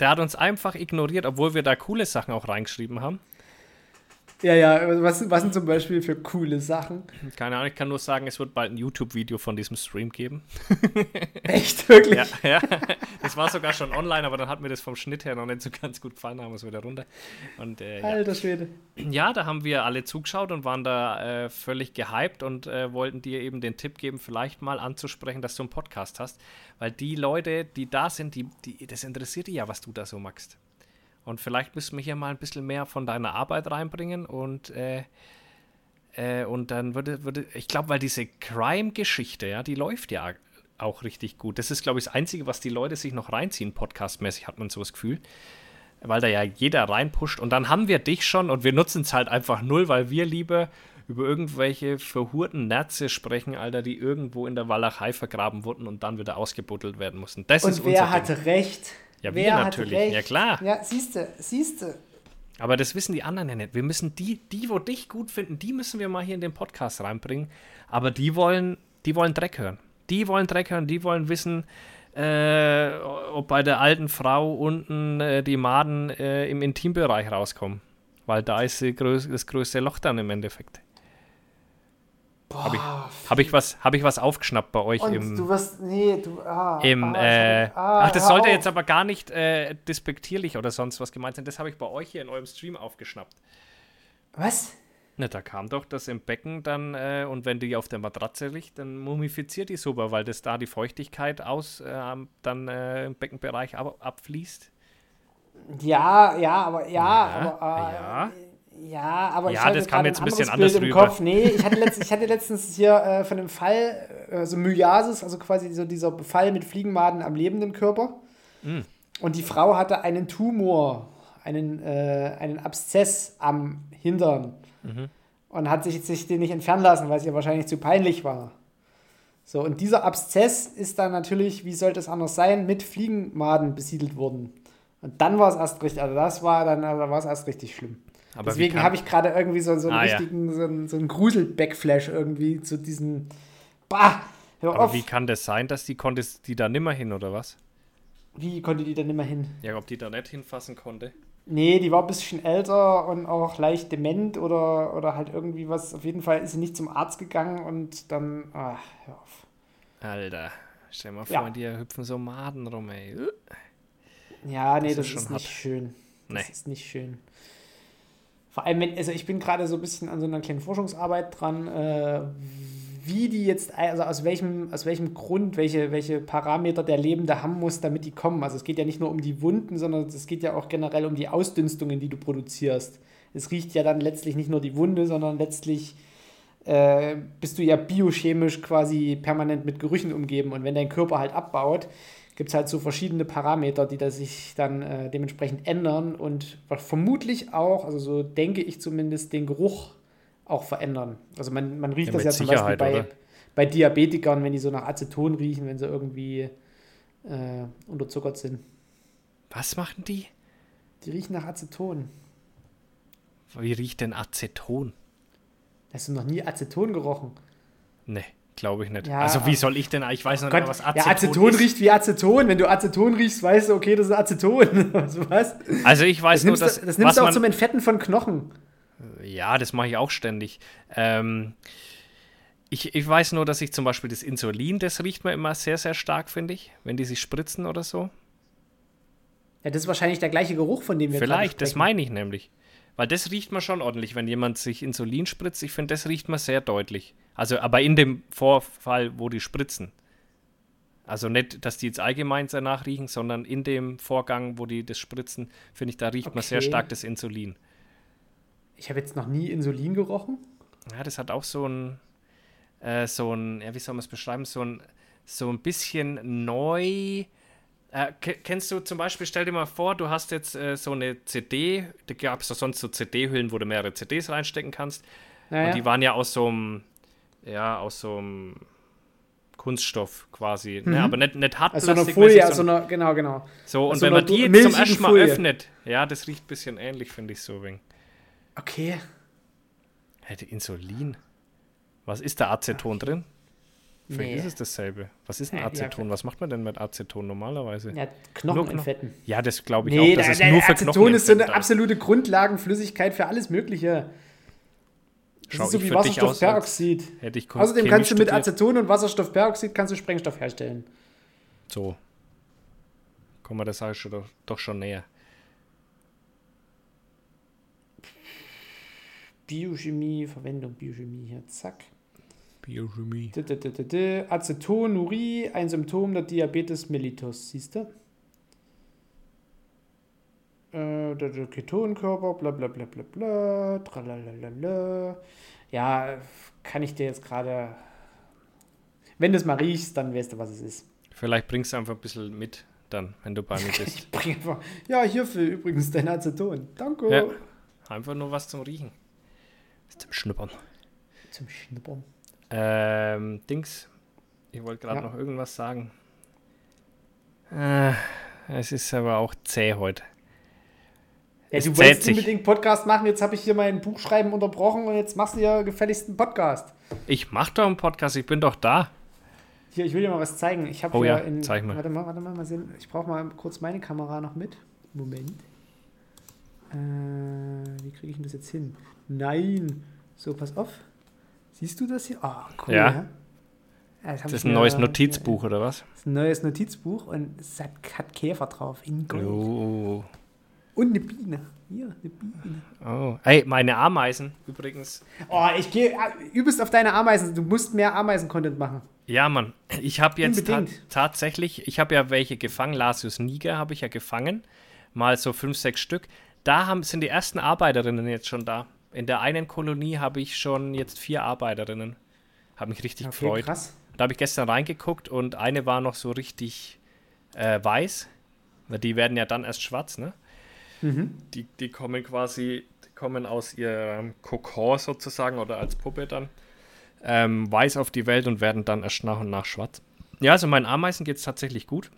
der hat uns einfach ignoriert, obwohl wir da coole Sachen auch reingeschrieben haben. Ja, ja, was, was sind zum Beispiel für coole Sachen? Keine Ahnung, ich kann nur sagen, es wird bald ein YouTube-Video von diesem Stream geben. (laughs) Echt, wirklich? Ja, ja, das war sogar schon online, aber dann hat mir das vom Schnitt her noch nicht so ganz gut gefallen, da haben wir es wieder runter. Und, äh, Alter Schwede. Ja, da haben wir alle zugeschaut und waren da äh, völlig gehypt und äh, wollten dir eben den Tipp geben, vielleicht mal anzusprechen, dass du einen Podcast hast, weil die Leute, die da sind, die, die, das interessiert die ja, was du da so magst. Und vielleicht müssen wir hier mal ein bisschen mehr von deiner Arbeit reinbringen und äh, äh, und dann würde, würde ich glaube, weil diese Crime-Geschichte, ja, die läuft ja auch richtig gut. Das ist, glaube ich, das Einzige, was die Leute sich noch reinziehen, podcastmäßig, hat man so das Gefühl. weil da ja jeder reinpusht. Und dann haben wir dich schon und wir nutzen es halt einfach null, weil wir lieber über irgendwelche verhurten Nerze sprechen, Alter, die irgendwo in der Walachei vergraben wurden und dann wieder ausgebuddelt werden mussten. Das und ist wer hatte Ding. recht? Ja, wer wir natürlich. Ja, klar. Ja, siehste, siehste. Aber das wissen die anderen ja nicht. Wir müssen die, die, wo dich gut finden, die müssen wir mal hier in den Podcast reinbringen. Aber die wollen, die wollen Dreck hören. Die wollen Dreck hören, die wollen wissen, äh, ob bei der alten Frau unten äh, die Maden äh, im Intimbereich rauskommen. Weil da ist größ das größte Loch dann im Endeffekt. Habe ich, hab ich, was, hab ich was aufgeschnappt bei euch und im. Du wirst. Nee, du. Ah, im, ah, äh, ah, ach, das sollte auf. jetzt aber gar nicht äh, despektierlich oder sonst was gemeint sein. Das habe ich bei euch hier in eurem Stream aufgeschnappt. Was? Na, da kam doch das im Becken dann, äh, und wenn die auf der Matratze liegt, dann mumifiziert die super, weil das da die Feuchtigkeit aus äh, dann äh, im Beckenbereich ab, abfließt. Ja, ja, aber ja, ja aber äh, ja. Ja, aber ja, ich das kam jetzt ein bisschen Bild anders im rüber. Kopf. Nee, ich hatte, letztens, ich hatte letztens hier äh, von einem Fall, äh, so Myiasis, also quasi so dieser Befall mit Fliegenmaden am lebenden Körper. Mm. Und die Frau hatte einen Tumor, einen, äh, einen Abszess am Hintern. Mhm. Und hat sich, sich den nicht entfernen lassen, weil es ihr wahrscheinlich zu peinlich war. So, und dieser Abszess ist dann natürlich, wie sollte es anders sein, mit Fliegenmaden besiedelt worden. Und dann war es erst richtig, also das war dann, also war es erst richtig schlimm. Aber Deswegen habe ich gerade irgendwie so, so einen ah, richtigen, ja. so einen, so einen Grusel-Backflash irgendwie zu diesen. Bah! Hör Aber auf. wie kann das sein, dass die konnte die da nimmer hin, oder was? Wie konnte die da nimmer hin? Ja, ob die da nicht hinfassen konnte. Nee, die war ein bisschen älter und auch leicht dement oder, oder halt irgendwie was. Auf jeden Fall ist sie nicht zum Arzt gegangen und dann. Ach, hör auf. Alter, stell mal vor, ja. dir hüpfen so Maden rum, ey. Ja, nee, das, das ist, ist nicht schön. Das nee. ist nicht schön. Vor allem, wenn, also ich bin gerade so ein bisschen an so einer kleinen Forschungsarbeit dran, äh, wie die jetzt, also aus welchem, aus welchem Grund, welche, welche Parameter der Lebende haben muss, damit die kommen. Also es geht ja nicht nur um die Wunden, sondern es geht ja auch generell um die Ausdünstungen, die du produzierst. Es riecht ja dann letztlich nicht nur die Wunde, sondern letztlich äh, bist du ja biochemisch quasi permanent mit Gerüchen umgeben. Und wenn dein Körper halt abbaut, gibt es halt so verschiedene Parameter, die da sich dann äh, dementsprechend ändern und vermutlich auch, also so denke ich zumindest, den Geruch auch verändern. Also man, man riecht ja, das ja zum Beispiel bei, bei Diabetikern, wenn die so nach Aceton riechen, wenn sie irgendwie äh, unterzuckert sind. Was machen die? Die riechen nach Aceton. Wie riecht denn Aceton? Hast du noch nie Aceton gerochen? Nee. Glaube ich nicht. Ja, also wie soll ich denn, ich weiß noch Gott, nicht, was Aceton, ja, Aceton ist. riecht wie Aceton. Wenn du Aceton riechst, weißt du, okay, das ist Aceton. (laughs) was? Also ich weiß das nur, dass... Das nimmst du auch man, zum Entfetten von Knochen. Ja, das mache ich auch ständig. Ähm, ich, ich weiß nur, dass ich zum Beispiel das Insulin, das riecht man immer sehr, sehr stark, finde ich, wenn die sich spritzen oder so. Ja, das ist wahrscheinlich der gleiche Geruch, von dem wir Vielleicht, das meine ich nämlich. Weil das riecht man schon ordentlich, wenn jemand sich Insulin spritzt. Ich finde, das riecht man sehr deutlich. Also, aber in dem Vorfall, wo die spritzen. Also nicht, dass die jetzt allgemein danach riechen, sondern in dem Vorgang, wo die das spritzen, finde ich, da riecht okay. man sehr stark das Insulin. Ich habe jetzt noch nie Insulin gerochen. Ja, das hat auch so ein, äh, so ein, ja, wie soll man es beschreiben, so ein, so ein bisschen neu. Äh, kennst du zum Beispiel, stell dir mal vor, du hast jetzt äh, so eine CD, da gab es doch sonst so CD-Hüllen, wo du mehrere CDs reinstecken kannst. Naja. Und die waren ja aus so einem ja, aus so einem Kunststoff quasi. Ne? Mhm. Ne? Aber nicht, nicht hart Also eine Folie, also eine, genau, genau. So, und also wenn man die jetzt zum ersten Mal Folie. öffnet, ja, das riecht ein bisschen ähnlich, finde ich so wegen. Okay. Hätte Insulin. Was ist da Aceton okay. drin? Vielleicht nee. ist es dasselbe. Was ist ein Aceton? Was macht man denn mit Aceton normalerweise? Ja, Knochen entfetten. Ja, das glaube ich nee, auch. Das da, ist nur für Aceton ist so eine absolute Grundlagenflüssigkeit für alles Mögliche. Das ist so wie Wasserstoffperoxid. Hätte ich Außerdem kannst du mit Aceton und Wasserstoffperoxid kannst du Sprengstoff herstellen. So. Kommen wir der Sache schon doch, doch schon näher. Biochemie, Verwendung Biochemie hier, zack. Biochemie. Acetonurie, ein Symptom der Diabetes mellitus, siehst du? äh, der Ketonkörper, bla bla bla bla bla, tralalala. Ja, kann ich dir jetzt gerade. Wenn du es mal riechst, dann weißt du, was es ist. Vielleicht bringst du einfach ein bisschen mit, dann, wenn du bei mir (laughs) bist. ich bring einfach, ja, hierfür übrigens dein Aceton. Danke. Ja, einfach nur was zum Riechen. Zum Schnuppern. Zum Schnuppern. Ähm, Dings. Ich wollte gerade ja. noch irgendwas sagen. Äh, es ist aber auch zäh heute. Ja, du wolltest unbedingt Podcast machen, jetzt habe ich hier mein Buchschreiben unterbrochen und jetzt machst du ja gefälligst einen Podcast. Ich mache doch einen Podcast, ich bin doch da. Hier, ich will dir mal was zeigen. Ich habe oh, ja, in. Zeig mal. Warte mal, warte mal, mal sehen. Ich brauche mal kurz meine Kamera noch mit. Moment. Äh, wie kriege ich denn das jetzt hin? Nein. So, pass auf. Siehst du das hier? Ah, oh, cool. Ja. ja das, ist ein neues Notizbuch, oder was? Das ist ein neues Notizbuch und es hat, hat Käfer drauf in Gold. Oh. Und eine Biene. Hier, eine Biene. Oh. Hey, meine Ameisen übrigens. Oh, ich gehe übelst auf deine Ameisen. Du musst mehr Ameisen-Content machen. Ja, Mann. Ich habe jetzt ta tatsächlich, ich habe ja welche gefangen. Lasius niger habe ich ja gefangen. Mal so fünf, sechs Stück. Da haben, sind die ersten Arbeiterinnen jetzt schon da. In der einen Kolonie habe ich schon jetzt vier Arbeiterinnen. Habe mich richtig okay, gefreut. Krass. Da habe ich gestern reingeguckt und eine war noch so richtig äh, weiß. Die werden ja dann erst schwarz, ne? Mhm. Die, die kommen quasi, die kommen aus ihrem Kokon sozusagen oder als Puppe dann ähm, weiß auf die Welt und werden dann erst nach und nach schwarz. Ja, also meinen Ameisen geht es tatsächlich gut.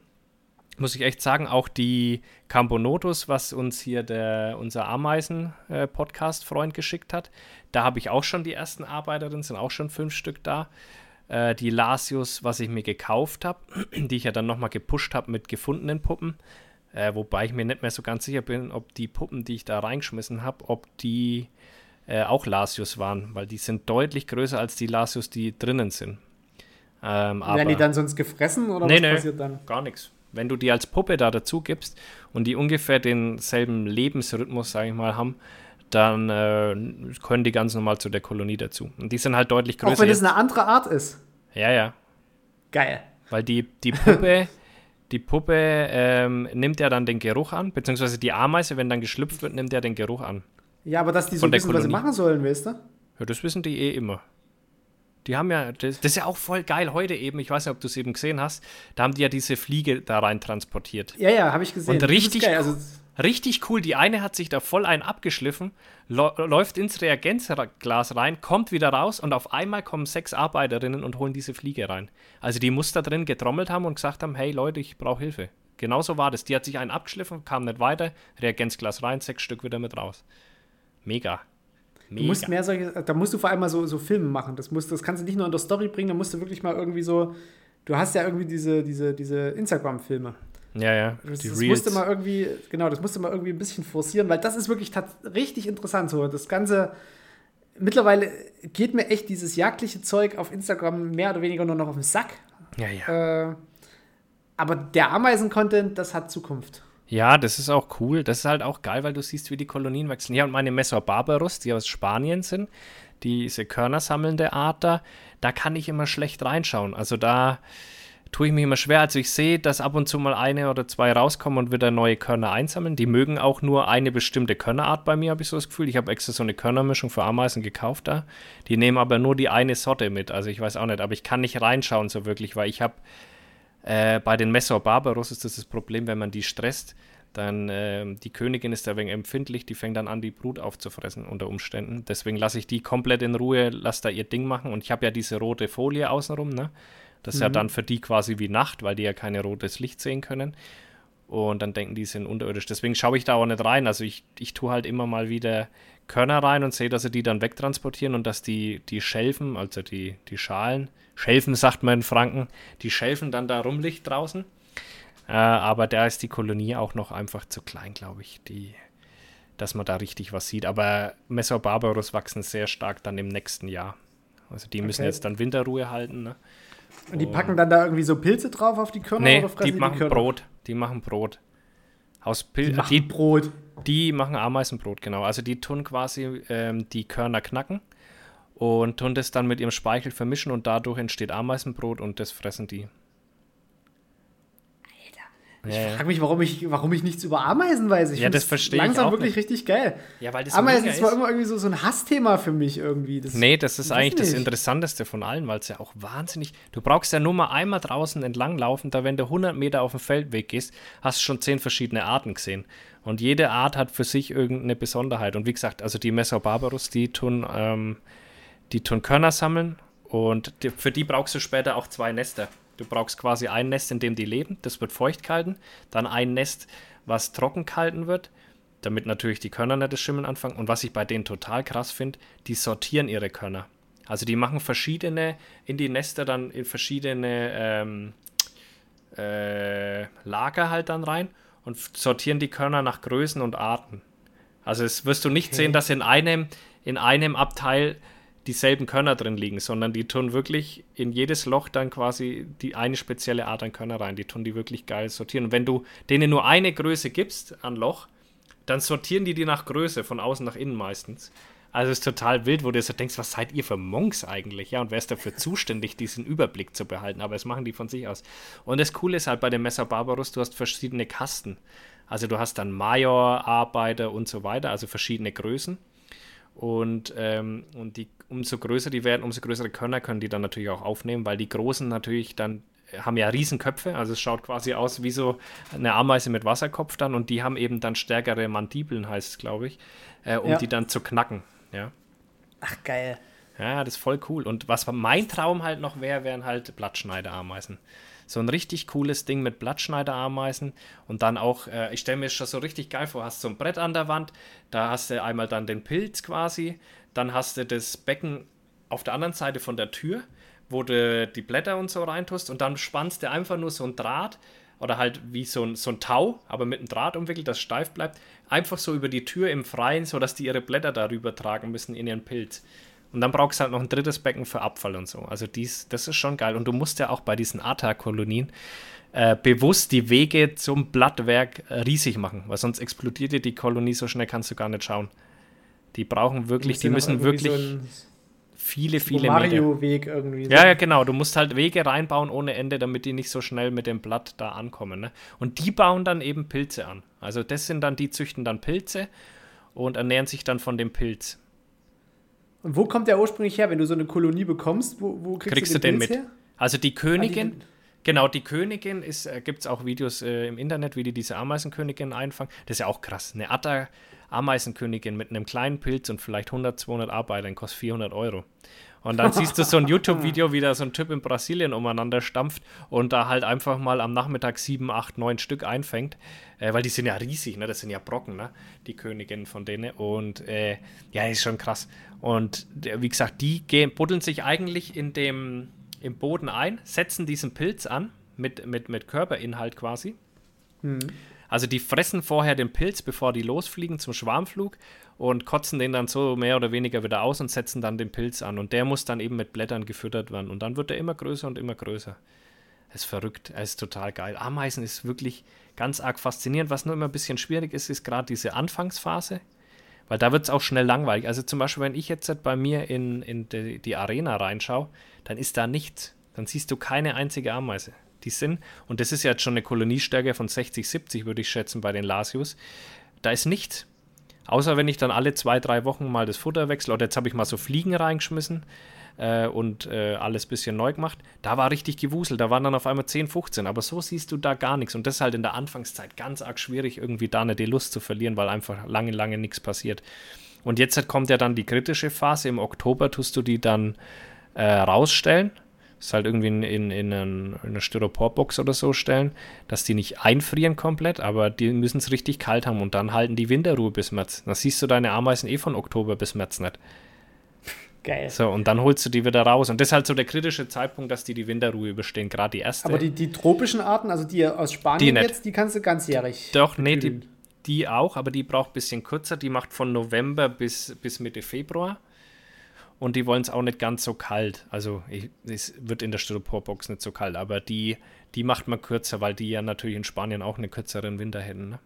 Muss ich echt sagen, auch die Cambonotus, was uns hier der, unser Ameisen-Podcast-Freund äh, geschickt hat, da habe ich auch schon die ersten Arbeiterinnen, sind auch schon fünf Stück da. Äh, die Lasius, was ich mir gekauft habe, (clears throat) die ich ja dann nochmal gepusht habe mit gefundenen Puppen, äh, wobei ich mir nicht mehr so ganz sicher bin, ob die Puppen, die ich da reingeschmissen habe, ob die äh, auch Lasius waren, weil die sind deutlich größer als die Lasius, die drinnen sind. Ähm, Werden die dann sonst gefressen oder nee, was nee, passiert dann? Gar nichts. Wenn du die als Puppe da dazu gibst und die ungefähr denselben Lebensrhythmus, sage ich mal, haben, dann äh, können die ganz normal zu der Kolonie dazu. Und die sind halt deutlich größer. Auch wenn es eine andere Art ist. Ja, ja. Geil. Weil die, die (laughs) Puppe die Puppe ähm, nimmt ja dann den Geruch an, beziehungsweise die Ameise, wenn dann geschlüpft wird, nimmt ja den Geruch an. Ja, aber dass die so wissen, was sie machen sollen, weißt du? Ja, das wissen die eh immer. Die haben ja, das, das, ist ja auch voll geil heute eben, ich weiß nicht, ob du es eben gesehen hast, da haben die ja diese Fliege da rein transportiert. Ja, ja, habe ich gesehen. Und richtig, geil, also richtig cool, die eine hat sich da voll ein abgeschliffen, läuft ins Reagenzglas rein, kommt wieder raus und auf einmal kommen sechs Arbeiterinnen und holen diese Fliege rein. Also die muss da drin getrommelt haben und gesagt haben, hey Leute, ich brauche Hilfe. Genauso war das. Die hat sich einen abgeschliffen, kam nicht weiter, Reagenzglas rein, sechs Stück wieder mit raus. Mega. Mega. Du musst mehr solche, da musst du vor allem mal so, so Filme machen. Das, musst, das kannst du nicht nur in der Story bringen, da musst du wirklich mal irgendwie so. Du hast ja irgendwie diese, diese, diese Instagram-Filme. Ja, ja. Das, das musste mal irgendwie, genau, das musste mal irgendwie ein bisschen forcieren, weil das ist wirklich richtig interessant. So, das Ganze. Mittlerweile geht mir echt dieses jagdliche Zeug auf Instagram mehr oder weniger nur noch auf den Sack. Ja, ja. Äh, aber der Ameisen-Content, das hat Zukunft. Ja, das ist auch cool. Das ist halt auch geil, weil du siehst, wie die Kolonien wechseln. Ja, und meine Messer Barbarus, die aus Spanien sind, diese Körner sammelnde Art da, da kann ich immer schlecht reinschauen. Also da tue ich mich immer schwer. Also ich sehe, dass ab und zu mal eine oder zwei rauskommen und wieder neue Körner einsammeln. Die mögen auch nur eine bestimmte Körnerart bei mir, habe ich so das Gefühl. Ich habe extra so eine Körnermischung für Ameisen gekauft da. Die nehmen aber nur die eine Sorte mit. Also ich weiß auch nicht, aber ich kann nicht reinschauen so wirklich, weil ich habe äh, bei den Messor Barbaros ist das das Problem, wenn man die stresst, dann äh, die Königin ist da wegen empfindlich, die fängt dann an, die Brut aufzufressen unter Umständen. Deswegen lasse ich die komplett in Ruhe, lasse da ihr Ding machen. Und ich habe ja diese rote Folie außenrum, ne? Das ist mhm. ja dann für die quasi wie Nacht, weil die ja keine rotes Licht sehen können. Und dann denken die, sind unterirdisch. Deswegen schaue ich da auch nicht rein. Also ich, ich tue halt immer mal wieder Körner rein und sehe, dass sie die dann wegtransportieren und dass die, die Schelfen, also die, die Schalen, Schelfen sagt man in Franken, die Schelfen dann da rumliegt draußen. Äh, aber da ist die Kolonie auch noch einfach zu klein, glaube ich, die, dass man da richtig was sieht. Aber Messer Barbarus wachsen sehr stark dann im nächsten Jahr. Also die müssen okay. jetzt dann Winterruhe halten. Ne? Und die packen dann da irgendwie so Pilze drauf auf die Körner nee, oder fressen die, die machen die Brot. Die machen Brot. Aus Pil die machen die, Brot. Die machen Ameisenbrot, genau. Also die tun quasi ähm, die Körner knacken und tun das dann mit ihrem Speichel vermischen und dadurch entsteht Ameisenbrot und das fressen die. Alter, Ich ja, frage mich, warum ich, warum ich nichts über Ameisen weiß. Ich ja, das verstehe ich Langsam wirklich nicht. richtig geil. Ja, weil das Ameisen ist zwar immer irgendwie so, so ein Hassthema für mich irgendwie. Das, nee, das ist eigentlich das Interessanteste von allen, weil es ja auch wahnsinnig. Du brauchst ja nur mal einmal draußen entlang laufen, da wenn du 100 Meter auf dem Feldweg gehst, hast du schon zehn verschiedene Arten gesehen. Und jede Art hat für sich irgendeine Besonderheit. Und wie gesagt, also die Mesobarbarus, die tun, ähm, die tun Körner sammeln und die, für die brauchst du später auch zwei Nester. Du brauchst quasi ein Nest, in dem die leben, das wird feucht gehalten. Dann ein Nest, was trocken gehalten wird, damit natürlich die Körner nicht das Schimmeln anfangen. Und was ich bei denen total krass finde, die sortieren ihre Körner. Also die machen verschiedene in die Nester dann in verschiedene ähm, äh, Lager halt dann rein und sortieren die Körner nach Größen und Arten. Also es wirst du nicht okay. sehen, dass in einem, in einem Abteil dieselben Körner drin liegen, sondern die tun wirklich in jedes Loch dann quasi die eine spezielle Art an Körner rein. Die tun die wirklich geil sortieren. Und wenn du denen nur eine Größe gibst an Loch, dann sortieren die die nach Größe, von außen nach innen meistens. Also es ist total wild, wo du so denkst, was seid ihr für Monks eigentlich? Ja, und wer ist dafür zuständig, diesen Überblick zu behalten? Aber das machen die von sich aus. Und das Coole ist halt bei dem Messer Barbarus, du hast verschiedene Kasten. Also du hast dann Major, Arbeiter und so weiter, also verschiedene Größen. Und, ähm, und die, umso größer die werden, umso größere Körner können die dann natürlich auch aufnehmen, weil die großen natürlich dann äh, haben ja Riesenköpfe, also es schaut quasi aus wie so eine Ameise mit Wasserkopf dann und die haben eben dann stärkere Mandibeln, heißt es, glaube ich, äh, um ja. die dann zu knacken. Ja. Ach, geil. Ja, das ist voll cool. Und was mein Traum halt noch wäre, wären halt Blattschneiderameisen so ein richtig cooles Ding mit Blattschneiderameisen und dann auch, äh, ich stelle mir schon so richtig geil vor, hast so ein Brett an der Wand, da hast du einmal dann den Pilz quasi, dann hast du das Becken auf der anderen Seite von der Tür, wo du die Blätter und so reintust und dann spannst du einfach nur so ein Draht oder halt wie so ein, so ein Tau, aber mit einem Draht umwickelt, das steif bleibt, einfach so über die Tür im Freien, sodass die ihre Blätter darüber tragen müssen in ihren Pilz. Und dann brauchst du halt noch ein drittes Becken für Abfall und so. Also dies, das ist schon geil. Und du musst ja auch bei diesen ATA-Kolonien äh, bewusst die Wege zum Blattwerk äh, riesig machen, weil sonst explodiert dir die Kolonie so schnell, kannst du gar nicht schauen. Die brauchen wirklich, die müssen wirklich so viele, viele Mario-Weg irgendwie. So. Ja, ja, genau. Du musst halt Wege reinbauen ohne Ende, damit die nicht so schnell mit dem Blatt da ankommen. Ne? Und die bauen dann eben Pilze an. Also das sind dann, die züchten dann Pilze und ernähren sich dann von dem Pilz. Und wo kommt der ursprünglich her, wenn du so eine Kolonie bekommst? Wo, wo kriegst, kriegst, du den, den mit? Her? Also die Königin, ah, die, genau, die Königin ist, äh, gibt es auch Videos äh, im Internet, wie die diese Ameisenkönigin einfangen. Das ist ja auch krass. Eine Atta Ameisenkönigin mit einem kleinen Pilz und vielleicht 100, 200 Arbeitern kostet 400 Euro. Und dann siehst du so ein (laughs) YouTube-Video, wie da so ein Typ in Brasilien umeinander stampft und da halt einfach mal am Nachmittag sieben, acht, neun Stück einfängt. Äh, weil die sind ja riesig, ne? Das sind ja Brocken, ne? Die Königinnen von denen. Und äh, ja, ist schon krass. Und wie gesagt, die gehen, buddeln sich eigentlich in dem, im Boden ein, setzen diesen Pilz an mit, mit, mit Körperinhalt quasi. Mhm. Also die fressen vorher den Pilz, bevor die losfliegen zum Schwarmflug und kotzen den dann so mehr oder weniger wieder aus und setzen dann den Pilz an. Und der muss dann eben mit Blättern gefüttert werden. Und dann wird er immer größer und immer größer. Es ist verrückt, es ist total geil. Ameisen ist wirklich ganz arg faszinierend. Was nur immer ein bisschen schwierig ist, ist gerade diese Anfangsphase. Weil da wird es auch schnell langweilig. Also zum Beispiel, wenn ich jetzt bei mir in, in die, die Arena reinschaue, dann ist da nichts. Dann siehst du keine einzige Ameise. Die sind, und das ist jetzt schon eine Koloniestärke von 60, 70, würde ich schätzen, bei den Lasius. Da ist nichts. Außer wenn ich dann alle zwei, drei Wochen mal das Futter wechsle. Oder jetzt habe ich mal so Fliegen reingeschmissen äh, und äh, alles ein bisschen neu gemacht. Da war richtig gewuselt. Da waren dann auf einmal 10, 15. Aber so siehst du da gar nichts. Und das ist halt in der Anfangszeit ganz arg schwierig, irgendwie da die Lust zu verlieren, weil einfach lange, lange nichts passiert. Und jetzt kommt ja dann die kritische Phase. Im Oktober tust du die dann äh, rausstellen ist halt irgendwie in, in, in, in eine Styroporbox oder so stellen, dass die nicht einfrieren komplett, aber die müssen es richtig kalt haben und dann halten die Winterruhe bis März. Dann siehst du deine Ameisen eh von Oktober bis März nicht. Geil. So, und dann holst du die wieder raus. Und das ist halt so der kritische Zeitpunkt, dass die die Winterruhe überstehen, gerade die erste. Aber die, die tropischen Arten, also die aus Spanien die jetzt, die kannst du ganzjährig. Doch, nee, die, die auch, aber die braucht ein bisschen kürzer. Die macht von November bis, bis Mitte Februar und die wollen es auch nicht ganz so kalt. Also ich, es wird in der Styroporbox nicht so kalt, aber die, die macht man kürzer, weil die ja natürlich in Spanien auch einen kürzeren Winter hätten. Ne?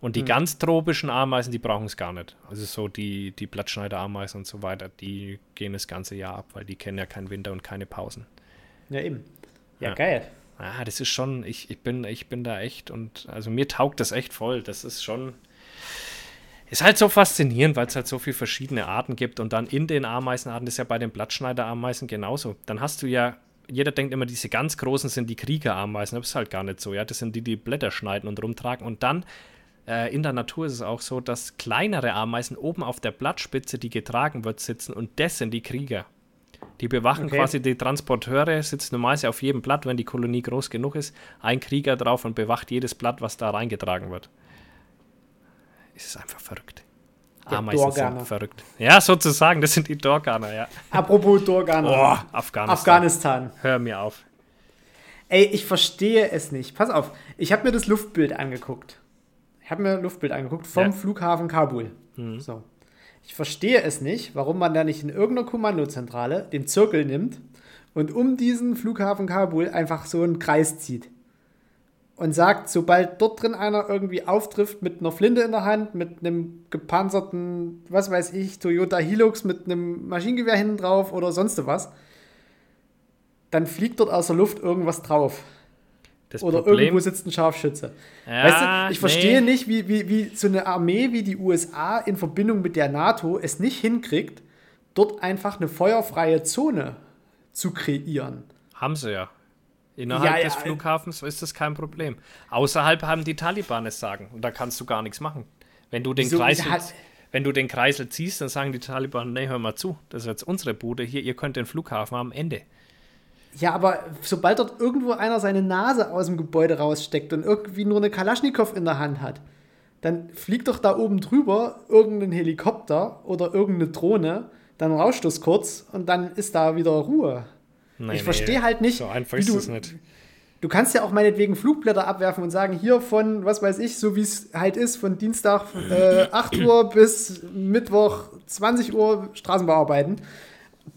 Und die hm. ganz tropischen Ameisen, die brauchen es gar nicht. Also so die, die Blattschneiderameisen und so weiter, die gehen das ganze Jahr ab, weil die kennen ja keinen Winter und keine Pausen. Ja, eben. Ja, ja. geil. Ah, das ist schon, ich, ich, bin, ich bin da echt und also mir taugt das echt voll. Das ist schon, ist halt so faszinierend, weil es halt so viele verschiedene Arten gibt und dann in den Ameisenarten, das ist ja bei den Blattschneiderameisen genauso. Dann hast du ja, jeder denkt immer, diese ganz großen sind die Kriegerameisen, aber das ist halt gar nicht so. Ja, das sind die, die Blätter schneiden und rumtragen und dann äh, in der Natur ist es auch so, dass kleinere Ameisen oben auf der Blattspitze, die getragen wird, sitzen und das sind die Krieger. Die bewachen okay. quasi die Transporteure, sitzen normalerweise auf jedem Blatt, wenn die Kolonie groß genug ist, ein Krieger drauf und bewacht jedes Blatt, was da reingetragen wird. Es ist einfach verrückt. Der Ameisen Dorganer. sind verrückt. Ja, sozusagen, das sind die Dorganer, ja. Apropos Dorganer. Oh, Afghanistan. Afghanistan. Hör mir auf. Ey, ich verstehe es nicht. Pass auf, ich habe mir das Luftbild angeguckt. Ich habe mir ein Luftbild angeguckt vom ja. Flughafen Kabul. Mhm. So. Ich verstehe es nicht, warum man da nicht in irgendeiner Kommandozentrale den Zirkel nimmt und um diesen Flughafen Kabul einfach so einen Kreis zieht. Und sagt, sobald dort drin einer irgendwie auftrifft mit einer Flinte in der Hand, mit einem gepanzerten, was weiß ich, Toyota Hilux mit einem Maschinengewehr hinten drauf oder sonst was, dann fliegt dort aus der Luft irgendwas drauf. Das Oder Problem, irgendwo sitzt ein Scharfschütze. Ja, weißt du, ich verstehe nee. nicht, wie, wie, wie so eine Armee wie die USA in Verbindung mit der NATO es nicht hinkriegt, dort einfach eine feuerfreie Zone zu kreieren. Haben sie ja. Innerhalb ja, des ja, Flughafens ist das kein Problem. Außerhalb haben die Taliban es sagen und da kannst du gar nichts machen. Wenn du den, Kreisel, wenn du den Kreisel ziehst, dann sagen die Taliban, nee, hör mal zu, das ist jetzt unsere Bude hier, ihr könnt den Flughafen am Ende. Ja, aber sobald dort irgendwo einer seine Nase aus dem Gebäude raussteckt und irgendwie nur eine Kalaschnikow in der Hand hat, dann fliegt doch da oben drüber irgendein Helikopter oder irgendeine Drohne, dann rauscht es kurz und dann ist da wieder Ruhe. Nee, ich verstehe nee, halt nicht. So einfach ist du, es nicht. Du kannst ja auch meinetwegen Flugblätter abwerfen und sagen, hier von, was weiß ich, so wie es halt ist, von Dienstag äh, 8 (clears throat) Uhr bis Mittwoch 20 Uhr Straßenbau arbeiten.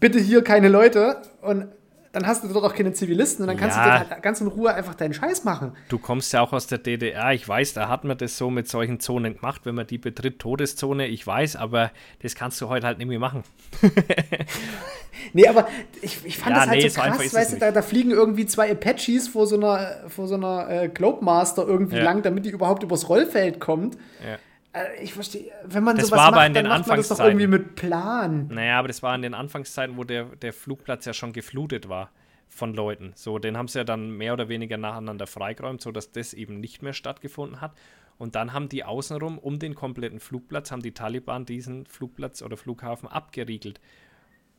Bitte hier keine Leute und dann hast du dort auch keine Zivilisten und dann kannst ja. du halt ganz in Ruhe einfach deinen Scheiß machen. Du kommst ja auch aus der DDR. Ich weiß, da hat man das so mit solchen Zonen gemacht, wenn man die betritt, Todeszone, ich weiß, aber das kannst du heute halt nicht mehr machen. (laughs) nee, aber ich, ich fand ja, das halt nee, so krass, so weißt du, da, da, fliegen irgendwie zwei Apaches vor so einer, vor so einer äh, Globemaster irgendwie ja. lang, damit die überhaupt übers Rollfeld kommt. Ja. Äh, ich verstehe, wenn man das sowas war macht, in den dann macht man das doch irgendwie mit Plan. Naja, aber das war in den Anfangszeiten, wo der, der Flugplatz ja schon geflutet war von Leuten. So, den haben sie ja dann mehr oder weniger nacheinander freigeräumt, sodass das eben nicht mehr stattgefunden hat. Und dann haben die außenrum um den kompletten Flugplatz, haben die Taliban diesen Flugplatz oder Flughafen abgeriegelt.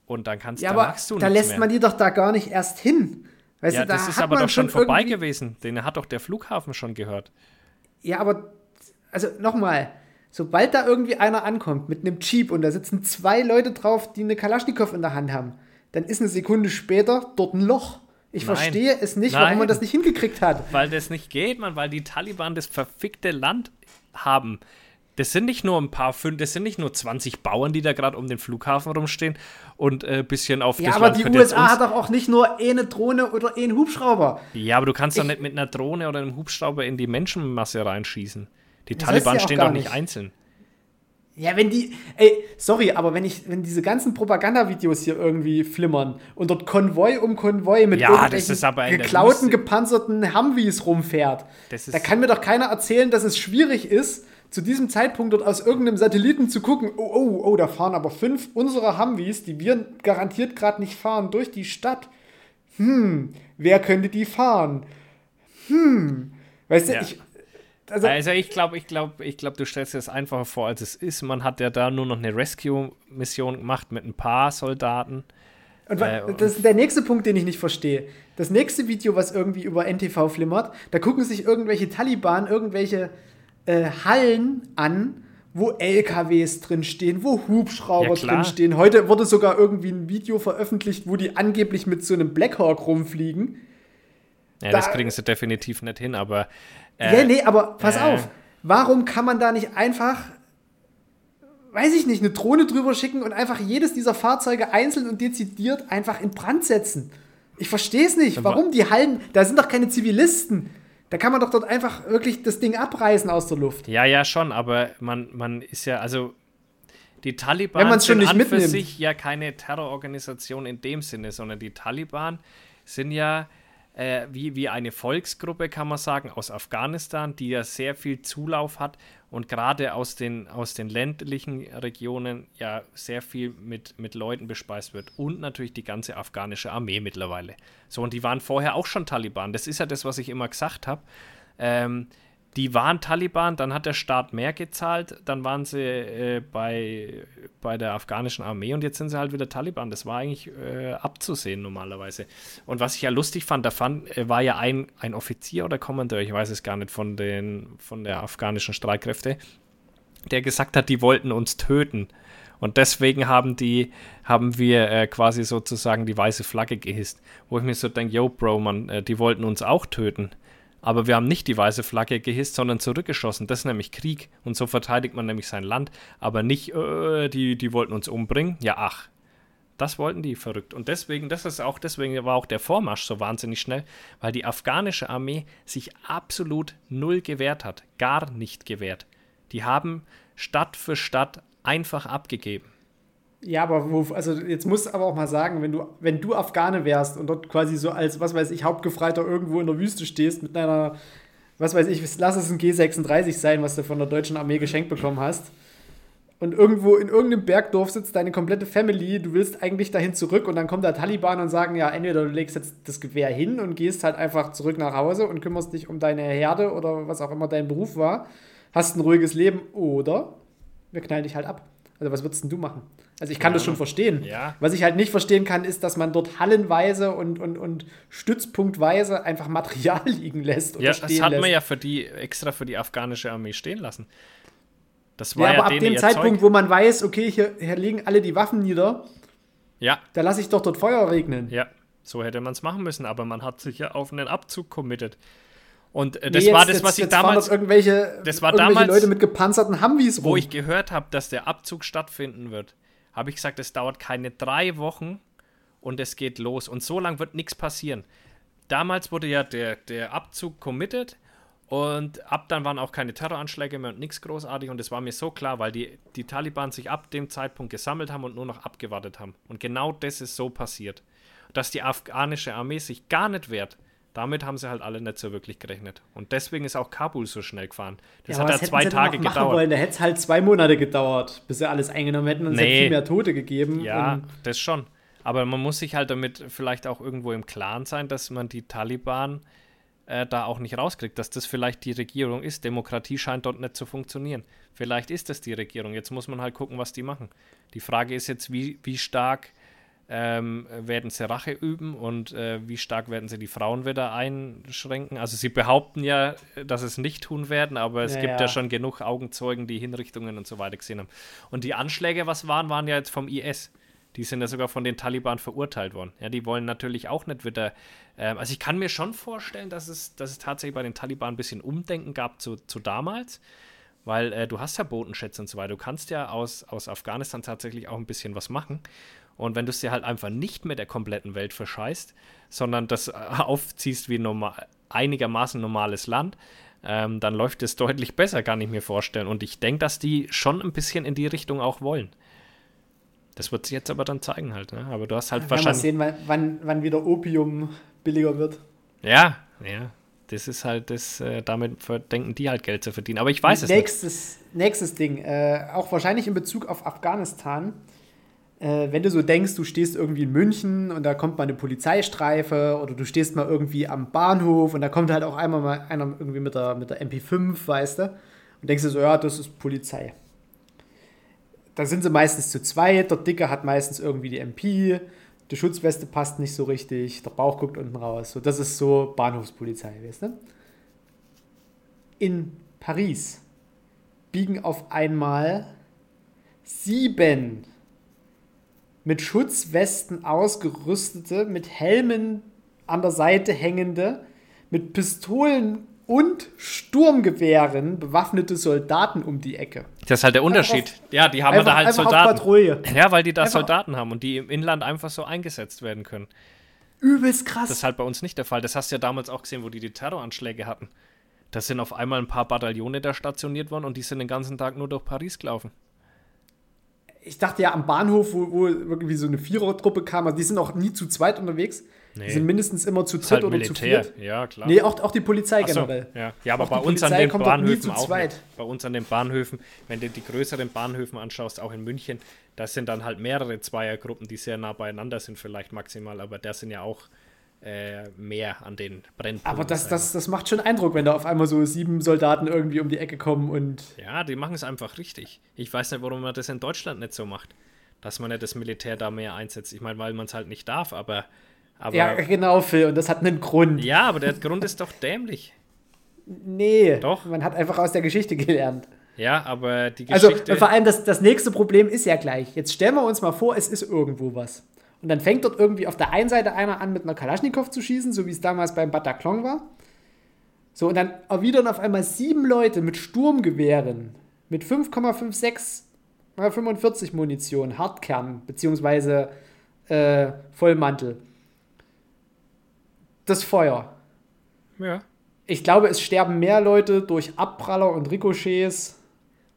Und dann kannst ja, da aber du da lässt mehr. man die doch da gar nicht erst hin. Weißt ja, du, da das ist aber doch schon vorbei gewesen. Den hat doch der Flughafen schon gehört. Ja, aber also nochmal, sobald da irgendwie einer ankommt mit einem Jeep und da sitzen zwei Leute drauf, die eine Kalaschnikow in der Hand haben, dann ist eine Sekunde später dort ein Loch. Ich Nein. verstehe es nicht, Nein. warum man das nicht hingekriegt hat. Weil das nicht geht, man, weil die Taliban das verfickte Land haben. Das sind nicht nur ein paar fünf, das sind nicht nur 20 Bauern, die da gerade um den Flughafen rumstehen und ein äh, bisschen auf ja, aber Land die USA hat doch auch nicht nur eine Drohne oder einen Hubschrauber. Ja, aber du kannst doch nicht mit einer Drohne oder einem Hubschrauber in die Menschenmasse reinschießen. Die das Taliban stehen doch nicht einzeln. Ja, wenn die, ey, sorry, aber wenn ich, wenn diese ganzen Propagandavideos hier irgendwie flimmern und dort Konvoi um Konvoi mit ja, irgendwelchen geklauten, gepanzerten Humvees rumfährt, da kann mir doch keiner erzählen, dass es schwierig ist, zu diesem Zeitpunkt dort aus irgendeinem Satelliten zu gucken, oh, oh, oh, da fahren aber fünf unserer Humvees, die wir garantiert gerade nicht fahren, durch die Stadt. Hm, wer könnte die fahren? Hm, weißt du, ja. ich, also, also ich glaube, ich glaube, ich glaube, du stellst dir das einfacher vor, als es ist. Man hat ja da nur noch eine Rescue-Mission gemacht mit ein paar Soldaten. Und äh, das ist der nächste Punkt, den ich nicht verstehe. Das nächste Video, was irgendwie über NTV flimmert, da gucken sich irgendwelche Taliban irgendwelche äh, Hallen an, wo LKWs drinstehen, wo Hubschrauber ja, drinstehen. Heute wurde sogar irgendwie ein Video veröffentlicht, wo die angeblich mit so einem Blackhawk rumfliegen. Ja, da, das kriegen sie definitiv nicht hin, aber äh, ja, nee, aber pass äh, auf. Warum kann man da nicht einfach, weiß ich nicht, eine Drohne drüber schicken und einfach jedes dieser Fahrzeuge einzeln und dezidiert einfach in Brand setzen? Ich verstehe es nicht. Warum die Hallen, da sind doch keine Zivilisten. Da kann man doch dort einfach wirklich das Ding abreißen aus der Luft. Ja, ja, schon, aber man, man ist ja, also die Taliban Wenn sind schon nicht an für sich ja keine Terrororganisation in dem Sinne, sondern die Taliban sind ja äh, wie, wie eine Volksgruppe, kann man sagen, aus Afghanistan, die ja sehr viel Zulauf hat und gerade aus den, aus den ländlichen Regionen ja sehr viel mit, mit Leuten bespeist wird. Und natürlich die ganze afghanische Armee mittlerweile. So, und die waren vorher auch schon Taliban. Das ist ja das, was ich immer gesagt habe. Ähm, die waren Taliban, dann hat der Staat mehr gezahlt, dann waren sie äh, bei, bei der afghanischen Armee und jetzt sind sie halt wieder Taliban. Das war eigentlich äh, abzusehen normalerweise. Und was ich ja lustig fand, da fand, äh, war ja ein, ein Offizier oder Kommandeur, ich weiß es gar nicht, von, den, von der afghanischen Streitkräfte, der gesagt hat, die wollten uns töten. Und deswegen haben die, haben wir äh, quasi sozusagen die weiße Flagge gehisst. Wo ich mir so denke, yo, Bro, man, äh, die wollten uns auch töten. Aber wir haben nicht die weiße Flagge gehisst, sondern zurückgeschossen. Das ist nämlich Krieg. Und so verteidigt man nämlich sein Land. Aber nicht, äh, die, die wollten uns umbringen. Ja, ach. Das wollten die verrückt. Und deswegen, das ist auch, deswegen war auch der Vormarsch so wahnsinnig schnell, weil die afghanische Armee sich absolut null gewehrt hat. Gar nicht gewehrt. Die haben Stadt für Stadt einfach abgegeben. Ja, aber wo, also jetzt musst du aber auch mal sagen, wenn du, wenn du Afghane wärst und dort quasi so als, was weiß ich, Hauptgefreiter irgendwo in der Wüste stehst mit einer, was weiß ich, lass es ein G36 sein, was du von der deutschen Armee geschenkt bekommen hast. Und irgendwo in irgendeinem Bergdorf sitzt deine komplette Family, du willst eigentlich dahin zurück und dann kommt der Taliban und sagen, ja, entweder du legst jetzt das Gewehr hin und gehst halt einfach zurück nach Hause und kümmerst dich um deine Herde oder was auch immer dein Beruf war, hast ein ruhiges Leben oder wir knallen dich halt ab. Also was würdest du machen? Also ich kann ja. das schon verstehen. Ja. Was ich halt nicht verstehen kann, ist, dass man dort hallenweise und, und, und stützpunktweise einfach Material (laughs) liegen lässt. Ja, das hat man ja für die, extra für die afghanische Armee stehen lassen. Das war ja, aber ab dem Zeitpunkt, Zeug. wo man weiß, okay, hier, hier liegen alle die Waffen nieder, ja. da lasse ich doch dort Feuer regnen. Ja, so hätte man es machen müssen, aber man hat sich ja auf einen Abzug committed. Und äh, das nee, jetzt, war das, was jetzt, ich damals. irgendwelche, das war irgendwelche damals, Leute mit gepanzerten Humvees rum. Wo ich gehört habe, dass der Abzug stattfinden wird, habe ich gesagt, es dauert keine drei Wochen und es geht los. Und so lange wird nichts passieren. Damals wurde ja der, der Abzug committed und ab dann waren auch keine Terroranschläge mehr und nichts großartig. Und es war mir so klar, weil die, die Taliban sich ab dem Zeitpunkt gesammelt haben und nur noch abgewartet haben. Und genau das ist so passiert. Dass die afghanische Armee sich gar nicht wehrt, damit haben sie halt alle nicht so wirklich gerechnet. Und deswegen ist auch Kabul so schnell gefahren. Das ja, hat ja zwei Tage gedauert. Wollen? Da hätte es halt zwei Monate gedauert, bis sie alles eingenommen hätten und nee. es hätte viel mehr Tote gegeben. Ja, das schon. Aber man muss sich halt damit vielleicht auch irgendwo im Klaren sein, dass man die Taliban äh, da auch nicht rauskriegt, dass das vielleicht die Regierung ist. Demokratie scheint dort nicht zu funktionieren. Vielleicht ist das die Regierung. Jetzt muss man halt gucken, was die machen. Die Frage ist jetzt, wie, wie stark ähm, werden sie Rache üben und äh, wie stark werden sie die Frauen wieder einschränken. Also sie behaupten ja, dass sie es nicht tun werden, aber es ja, gibt ja. ja. schon genug Augenzeugen, die Hinrichtungen und so weiter gesehen haben. Und die Anschläge, was waren, waren ja jetzt vom IS. Die sind ja sogar von den Taliban verurteilt worden. Ja, die wollen natürlich auch nicht wieder. Ähm, also ich kann mir schon vorstellen, dass es, dass es tatsächlich bei den Taliban ein bisschen Umdenken gab zu, zu damals. Weil äh, du hast ja Bodenschätze und so weiter. Du kannst ja aus, aus Afghanistan tatsächlich auch ein bisschen was machen. Und wenn du es dir halt einfach nicht mit der kompletten Welt verscheißt, sondern das äh, aufziehst wie normal, einigermaßen normales Land, ähm, dann läuft es deutlich besser, kann ich mir vorstellen. Und ich denke, dass die schon ein bisschen in die Richtung auch wollen. Das wird sich jetzt aber dann zeigen halt. Ne? Aber du hast halt ja, wahrscheinlich. Mal sehen, wann, wann wieder Opium billiger wird. Ja, ja. Das ist halt das, äh, damit denken die halt Geld zu verdienen. Aber ich weiß nächstes, es nicht. Nächstes Ding, äh, auch wahrscheinlich in Bezug auf Afghanistan wenn du so denkst, du stehst irgendwie in München und da kommt mal eine Polizeistreife oder du stehst mal irgendwie am Bahnhof und da kommt halt auch einmal mal einer irgendwie mit der, mit der MP5, weißt du, und denkst du so, ja, das ist Polizei. Da sind sie meistens zu zweit, der Dicke hat meistens irgendwie die MP, die Schutzweste passt nicht so richtig, der Bauch guckt unten raus. So, das ist so Bahnhofspolizei, weißt du? In Paris biegen auf einmal sieben mit Schutzwesten ausgerüstete, mit Helmen an der Seite hängende, mit Pistolen und Sturmgewehren bewaffnete Soldaten um die Ecke. Das ist halt der Unterschied. Auf, ja, die haben einfach, da halt Soldaten. Patrouille. Ja, weil die da einfach. Soldaten haben und die im Inland einfach so eingesetzt werden können. Übelst krass. Das ist halt bei uns nicht der Fall. Das hast du ja damals auch gesehen, wo die die Terroranschläge hatten. Da sind auf einmal ein paar Bataillone da stationiert worden und die sind den ganzen Tag nur durch Paris gelaufen. Ich dachte ja am Bahnhof, wo, wo irgendwie so eine Vierertruppe kam, also die sind auch nie zu zweit unterwegs. Nee. Die sind mindestens immer zu dritt halt oder Militär. zu viert. Ja, klar. Nee, auch, auch die Polizei so, generell. Ja, ja aber auch bei uns an den Bahnhöfen auch. Nicht. Bei uns an den Bahnhöfen, wenn du die größeren Bahnhöfen anschaust, auch in München, das sind dann halt mehrere Zweiergruppen, die sehr nah beieinander sind, vielleicht maximal, aber der sind ja auch äh, mehr an den Brennpunkten. Aber das, das, das macht schon Eindruck, wenn da auf einmal so sieben Soldaten irgendwie um die Ecke kommen und. Ja, die machen es einfach richtig. Ich weiß nicht, warum man das in Deutschland nicht so macht. Dass man nicht das Militär da mehr einsetzt. Ich meine, weil man es halt nicht darf, aber, aber. Ja, genau, Phil, und das hat einen Grund. Ja, aber der Grund ist doch dämlich. Nee. Doch. Man hat einfach aus der Geschichte gelernt. Ja, aber die also, Geschichte. Also, vor allem das, das nächste Problem ist ja gleich. Jetzt stellen wir uns mal vor, es ist irgendwo was. Und dann fängt dort irgendwie auf der einen Seite einer an, mit einer Kalaschnikow zu schießen, so wie es damals beim Bataclan war. So, und dann erwidern auf einmal sieben Leute mit Sturmgewehren, mit 5,56 mal 45 Munition, Hartkern, beziehungsweise äh, Vollmantel. Das Feuer. Ja. Ich glaube, es sterben mehr Leute durch Abpraller und Ricochets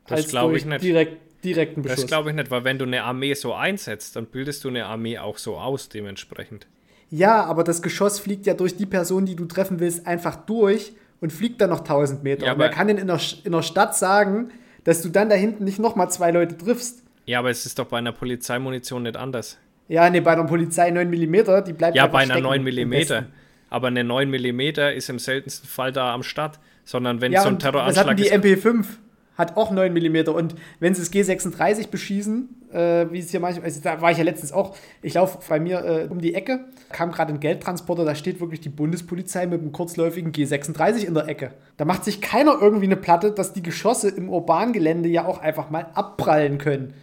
das als durch direkt direkten Beschuss. Das glaube ich nicht, weil wenn du eine Armee so einsetzt, dann bildest du eine Armee auch so aus dementsprechend. Ja, aber das Geschoss fliegt ja durch die Person, die du treffen willst, einfach durch und fliegt dann noch 1000 Meter. Ja, und wer kann denn in der, in der Stadt sagen, dass du dann da hinten nicht nochmal zwei Leute triffst? Ja, aber es ist doch bei einer Polizeimunition nicht anders. Ja, nee, bei einer Polizei 9 mm, die bleibt Ja, bei einer 9 mm. Aber eine 9 mm ist im seltensten Fall da am Start, sondern wenn ja, so ein Terroranschlag ist. Was hatten die MP5? Hat auch 9 mm. Und wenn sie das G36 beschießen, äh, wie es hier manchmal, also da war ich ja letztens auch, ich laufe bei mir äh, um die Ecke, kam gerade ein Geldtransporter, da steht wirklich die Bundespolizei mit einem kurzläufigen G36 in der Ecke. Da macht sich keiner irgendwie eine Platte, dass die Geschosse im urbanen Gelände ja auch einfach mal abprallen können.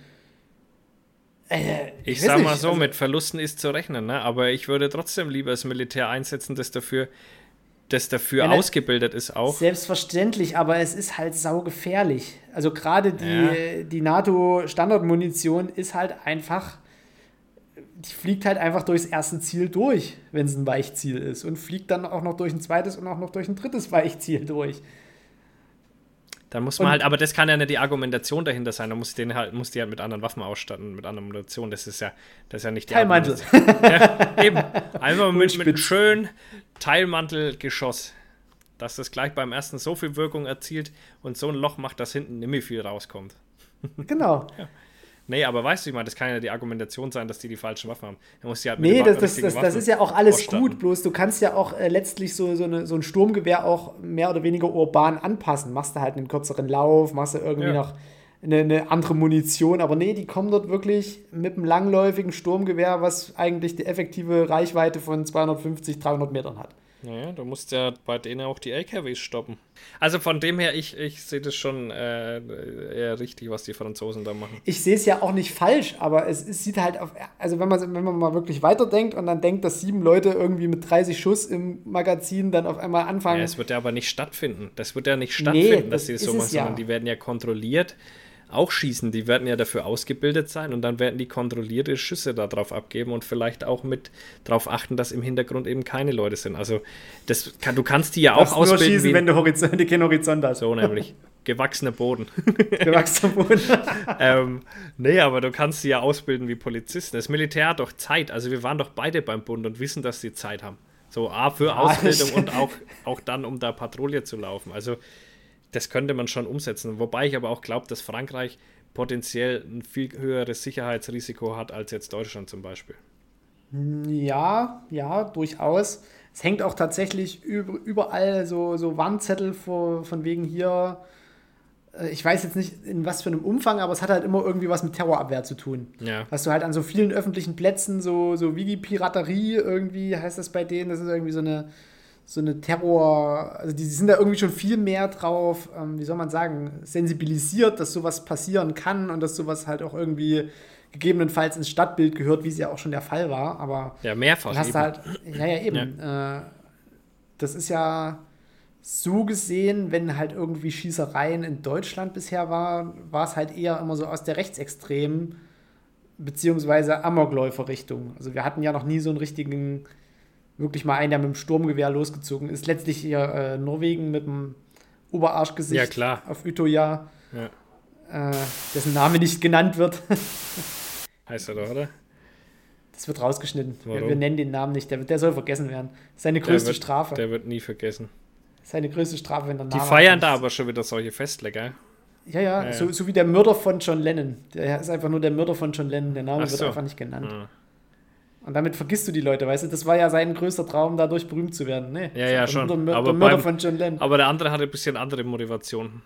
Äh, ich, ich sag nicht, mal so, also, mit Verlusten ist zu rechnen, ne? aber ich würde trotzdem lieber das Militär einsetzen, das dafür das dafür Meine, ausgebildet ist auch. Selbstverständlich, aber es ist halt saugefährlich. Also gerade die, ja. die NATO-Standardmunition ist halt einfach, die fliegt halt einfach durchs erste Ziel durch, wenn es ein Weichziel ist. Und fliegt dann auch noch durch ein zweites und auch noch durch ein drittes Weichziel durch. Dann muss man und halt, aber das kann ja nicht die Argumentation dahinter sein. Da muss den halt, muss die halt mit anderen Waffen ausstatten, mit anderer Munition. Das ist ja, das ist ja nicht die Teilmantel. ja, eben. (laughs) Einfach mit, mit schönen Teilmantelgeschoss. Dass das gleich beim ersten so viel Wirkung erzielt und so ein Loch macht, dass hinten nicht mehr viel rauskommt. (laughs) Genau. ja. Nee, aber weißt du, ich meine, das kann ja die Argumentation sein, dass die die falschen Waffen haben. Da muss halt nee, das, das, das, das, ist ja auch alles ausstatten. gut, bloß du kannst ja auch äh, letztlich so, so, eine, so ein Sturmgewehr auch mehr oder weniger urban anpassen. Machst du halt einen kürzeren Lauf, machst du irgendwie ja. noch eine, eine, andere Munition, aber nee, die kommen dort wirklich mit einem langläufigen Sturmgewehr, was eigentlich die effektive Reichweite von 250, 300 Metern hat. Naja, du musst ja bei denen auch die LKWs stoppen. Also von dem her, ich, ich sehe das schon äh, eher richtig, was die Franzosen da machen. Ich sehe es ja auch nicht falsch, aber es, es sieht halt auf, also wenn man, wenn man mal wirklich weiterdenkt und dann denkt, dass sieben Leute irgendwie mit 30 Schuss im Magazin dann auf einmal anfangen. Ja, es wird ja aber nicht stattfinden. Das wird ja nicht stattfinden, nee, dass sie das so machen, ja. sondern die werden ja kontrolliert auch schießen. Die werden ja dafür ausgebildet sein und dann werden die kontrollierte Schüsse darauf abgeben und vielleicht auch mit darauf achten, dass im Hintergrund eben keine Leute sind. Also das kann, du kannst die ja auch ausbilden. Nur schießen, wenn du Horizont, keinen Horizont hast. So nämlich. Gewachsener Boden. (laughs) Gewachsener Boden. (laughs) ähm, nee, aber du kannst sie ja ausbilden wie Polizisten. Das Militär hat doch Zeit. Also wir waren doch beide beim Bund und wissen, dass sie Zeit haben. So A für Ausbildung und auch, auch dann, um da Patrouille zu laufen. Also das könnte man schon umsetzen. Wobei ich aber auch glaube, dass Frankreich potenziell ein viel höheres Sicherheitsrisiko hat als jetzt Deutschland zum Beispiel. Ja, ja, durchaus. Es hängt auch tatsächlich überall so, so Warnzettel von wegen hier. Äh, ich weiß jetzt nicht in was für einem Umfang, aber es hat halt immer irgendwie was mit Terrorabwehr zu tun. Ja. Hast du halt an so vielen öffentlichen Plätzen so, so Wiki-Piraterie irgendwie, heißt das bei denen. Das ist irgendwie so eine so eine Terror, also die sind da irgendwie schon viel mehr drauf, ähm, wie soll man sagen, sensibilisiert, dass sowas passieren kann und dass sowas halt auch irgendwie gegebenenfalls ins Stadtbild gehört, wie es ja auch schon der Fall war. Aber ja, mehrfach. Hast eben. halt, ja, ja, eben. Ja. Äh, das ist ja so gesehen, wenn halt irgendwie Schießereien in Deutschland bisher war, war es halt eher immer so aus der rechtsextremen beziehungsweise Amokläufer-Richtung. Also wir hatten ja noch nie so einen richtigen wirklich mal einen, der mit dem Sturmgewehr losgezogen ist. Letztlich hier äh, Norwegen mit dem Oberarschgesicht ja, klar. auf Utøya. Ja. äh, dessen Name nicht genannt wird. (laughs) heißt er doch, oder? Das wird rausgeschnitten. Wir, wir, nennen den Namen nicht. Der, der soll vergessen werden. Seine größte der wird, Strafe. Der wird nie vergessen. Seine größte Strafe, wenn der Name Die feiern da aber schon wieder solche Festle, gell? Ja, ja, ja, So, so wie der Mörder von John Lennon. Der ist einfach nur der Mörder von John Lennon. Der Name so. wird einfach nicht genannt. Ja. Und damit vergisst du die Leute, weißt du? Das war ja sein größter Traum, dadurch berühmt zu werden. Nee, ja, ja, schon. Der, aber der Mörder beim, von John Lennon. Aber der andere hatte ein bisschen andere Motivation.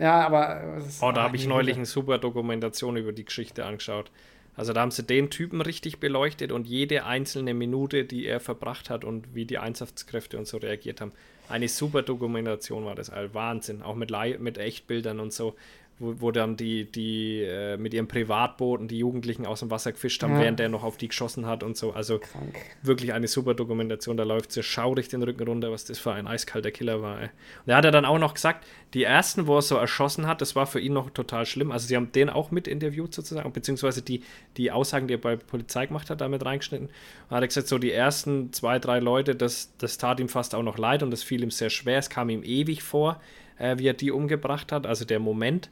Ja, aber. Oh, da habe ich neulich eine super Dokumentation über die Geschichte angeschaut. Also da haben sie den Typen richtig beleuchtet und jede einzelne Minute, die er verbracht hat und wie die Einsatzkräfte und so reagiert haben. Eine super Dokumentation war das, all Wahnsinn. Auch mit, mit Echtbildern und so wo, wo dann die, die äh, mit ihrem Privatbooten die Jugendlichen aus dem Wasser gefischt haben, ja. während der noch auf die geschossen hat und so. Also Krank. wirklich eine super Dokumentation. Da läuft sie schaurig den Rücken runter, was das für ein eiskalter Killer war. Ey. Und er hat er dann auch noch gesagt, die ersten, wo er so erschossen hat, das war für ihn noch total schlimm. Also sie haben den auch mit interviewt sozusagen, beziehungsweise die, die Aussagen, die er bei Polizei gemacht hat, damit reingeschnitten. Und hat er gesagt, so die ersten zwei, drei Leute, das, das tat ihm fast auch noch leid und das fiel ihm sehr schwer. Es kam ihm ewig vor, äh, wie er die umgebracht hat, also der Moment.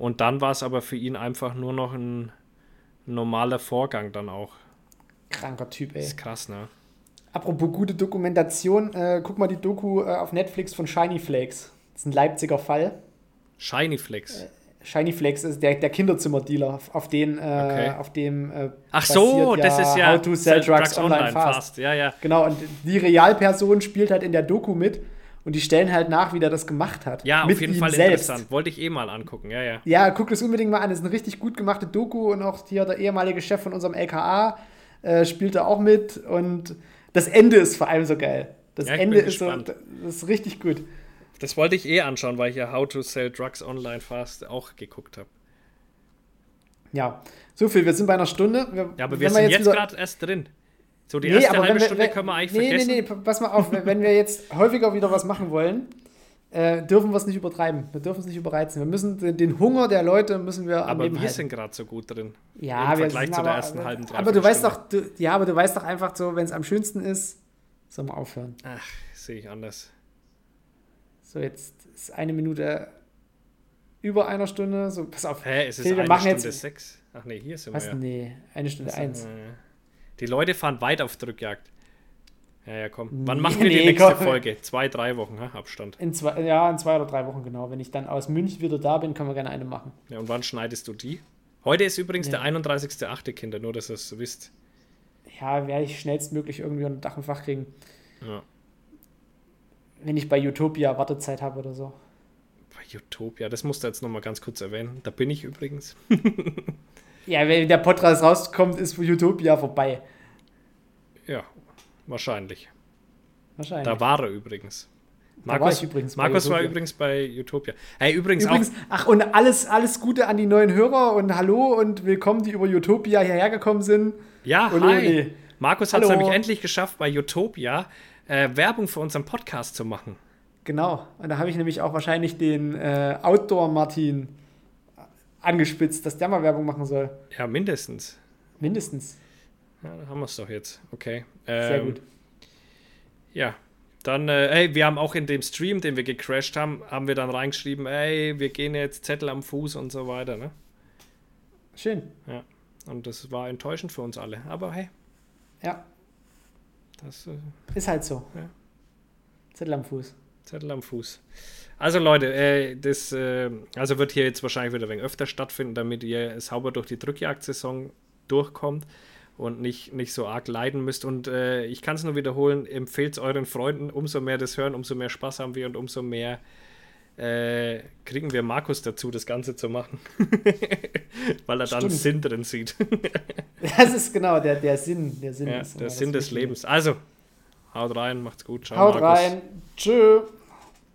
Und dann war es aber für ihn einfach nur noch ein normaler Vorgang dann auch. Kranker Typ, ey. Das ist krass, ne? Apropos gute Dokumentation, äh, guck mal die Doku äh, auf Netflix von Shiny Flakes. Das ist ein Leipziger Fall. Shiny Flakes? Äh, Shiny Flakes ist der, der Kinderzimmerdealer, auf, den, äh, okay. auf dem äh, Ach so, ja das ist ja How to Sell, Drugs, Drugs Online, online fast. fast. Ja, ja. Genau, und die Realperson spielt halt in der Doku mit und die stellen halt nach, wie der das gemacht hat. Ja, auf jeden Fall selbst. interessant. Wollte ich eh mal angucken, ja, ja. Ja, guck das unbedingt mal an. Das ist eine richtig gut gemachte Doku und auch hier der ehemalige Chef von unserem LKA äh, spielt da auch mit und das Ende ist vor allem so geil. Das ja, Ende ist so, das ist richtig gut. Das wollte ich eh anschauen, weil ich ja How to Sell Drugs Online Fast auch geguckt habe. Ja, so viel. Wir sind bei einer Stunde. Wir, ja, aber wir sind jetzt, jetzt gerade erst drin. So, die erste nee, halbe wir, Stunde können wir eigentlich nee, vergessen. Nee, nee, nee, pass mal auf, wenn wir jetzt häufiger wieder was machen wollen, äh, dürfen wir es nicht übertreiben. Wir dürfen es nicht überreizen. Wir müssen den, den, Hunger der Leute müssen wir Aber wir halten. sind gerade so gut drin. Ja, Im wir Vergleich sind zu der aber, ersten halben Aber du weißt doch, du, ja, aber du weißt doch einfach so, wenn es am schönsten ist, sollen wir aufhören. Ach, sehe ich anders. So, jetzt ist eine Minute über einer Stunde. So, pass auf. Hä, es ist okay, eine Stunde jetzt, sechs. Ach nee, hier sind was, wir. Was? Nee, eine Stunde das eins. Äh, die Leute fahren weit auf Drückjagd. Ja, ja, komm. Wann machen wir nee, die nächste komm. Folge? Zwei, drei Wochen ha? Abstand. In zwei, ja, in zwei oder drei Wochen, genau. Wenn ich dann aus München wieder da bin, können wir gerne eine machen. Ja, und wann schneidest du die? Heute ist übrigens ja. der 31.8. Kinder, nur dass ihr es wisst. Ja, werde ich schnellstmöglich irgendwie unter Dach und Fach kriegen. Ja. Wenn ich bei Utopia Wartezeit habe oder so. Bei Utopia, das musst du jetzt nochmal ganz kurz erwähnen. Da bin ich übrigens. (laughs) Ja, wenn der Podcast rauskommt, ist Utopia vorbei. Ja, wahrscheinlich. Wahrscheinlich. Da war er übrigens. Markus, war übrigens Markus war übrigens bei Utopia. Hey, übrigens, übrigens auch. Ach, und alles, alles Gute an die neuen Hörer und hallo und willkommen, die über Utopia hierher gekommen sind. Ja, und hi. Markus hat es nämlich endlich geschafft, bei Utopia äh, Werbung für unseren Podcast zu machen. Genau. Und da habe ich nämlich auch wahrscheinlich den äh, Outdoor-Martin angespitzt, dass der mal Werbung machen soll. Ja, mindestens. Mindestens. Ja, da haben wir es doch jetzt. Okay. Ähm, Sehr gut. Ja, dann, äh, ey, wir haben auch in dem Stream, den wir gecrashed haben, haben wir dann reingeschrieben, ey, wir gehen jetzt Zettel am Fuß und so weiter, ne? Schön. Ja. Und das war enttäuschend für uns alle. Aber hey. Ja. Das äh, ist halt so. Ja. Zettel am Fuß. Zettel am Fuß. Also Leute, äh, das äh, also wird hier jetzt wahrscheinlich wieder ein wenig öfter stattfinden, damit ihr sauber durch die Drückjagdsaison durchkommt und nicht, nicht so arg leiden müsst. Und äh, ich kann es nur wiederholen, empfehlt es euren Freunden, umso mehr das hören, umso mehr Spaß haben wir und umso mehr äh, kriegen wir Markus dazu, das Ganze zu machen. (laughs) Weil er Stimmt. dann Sinn drin sieht. (laughs) das ist genau der, der Sinn. Der Sinn, ja, der Sinn des Lebens. Also, haut rein, macht's gut. Ciao, haut Markus. rein. Tschö.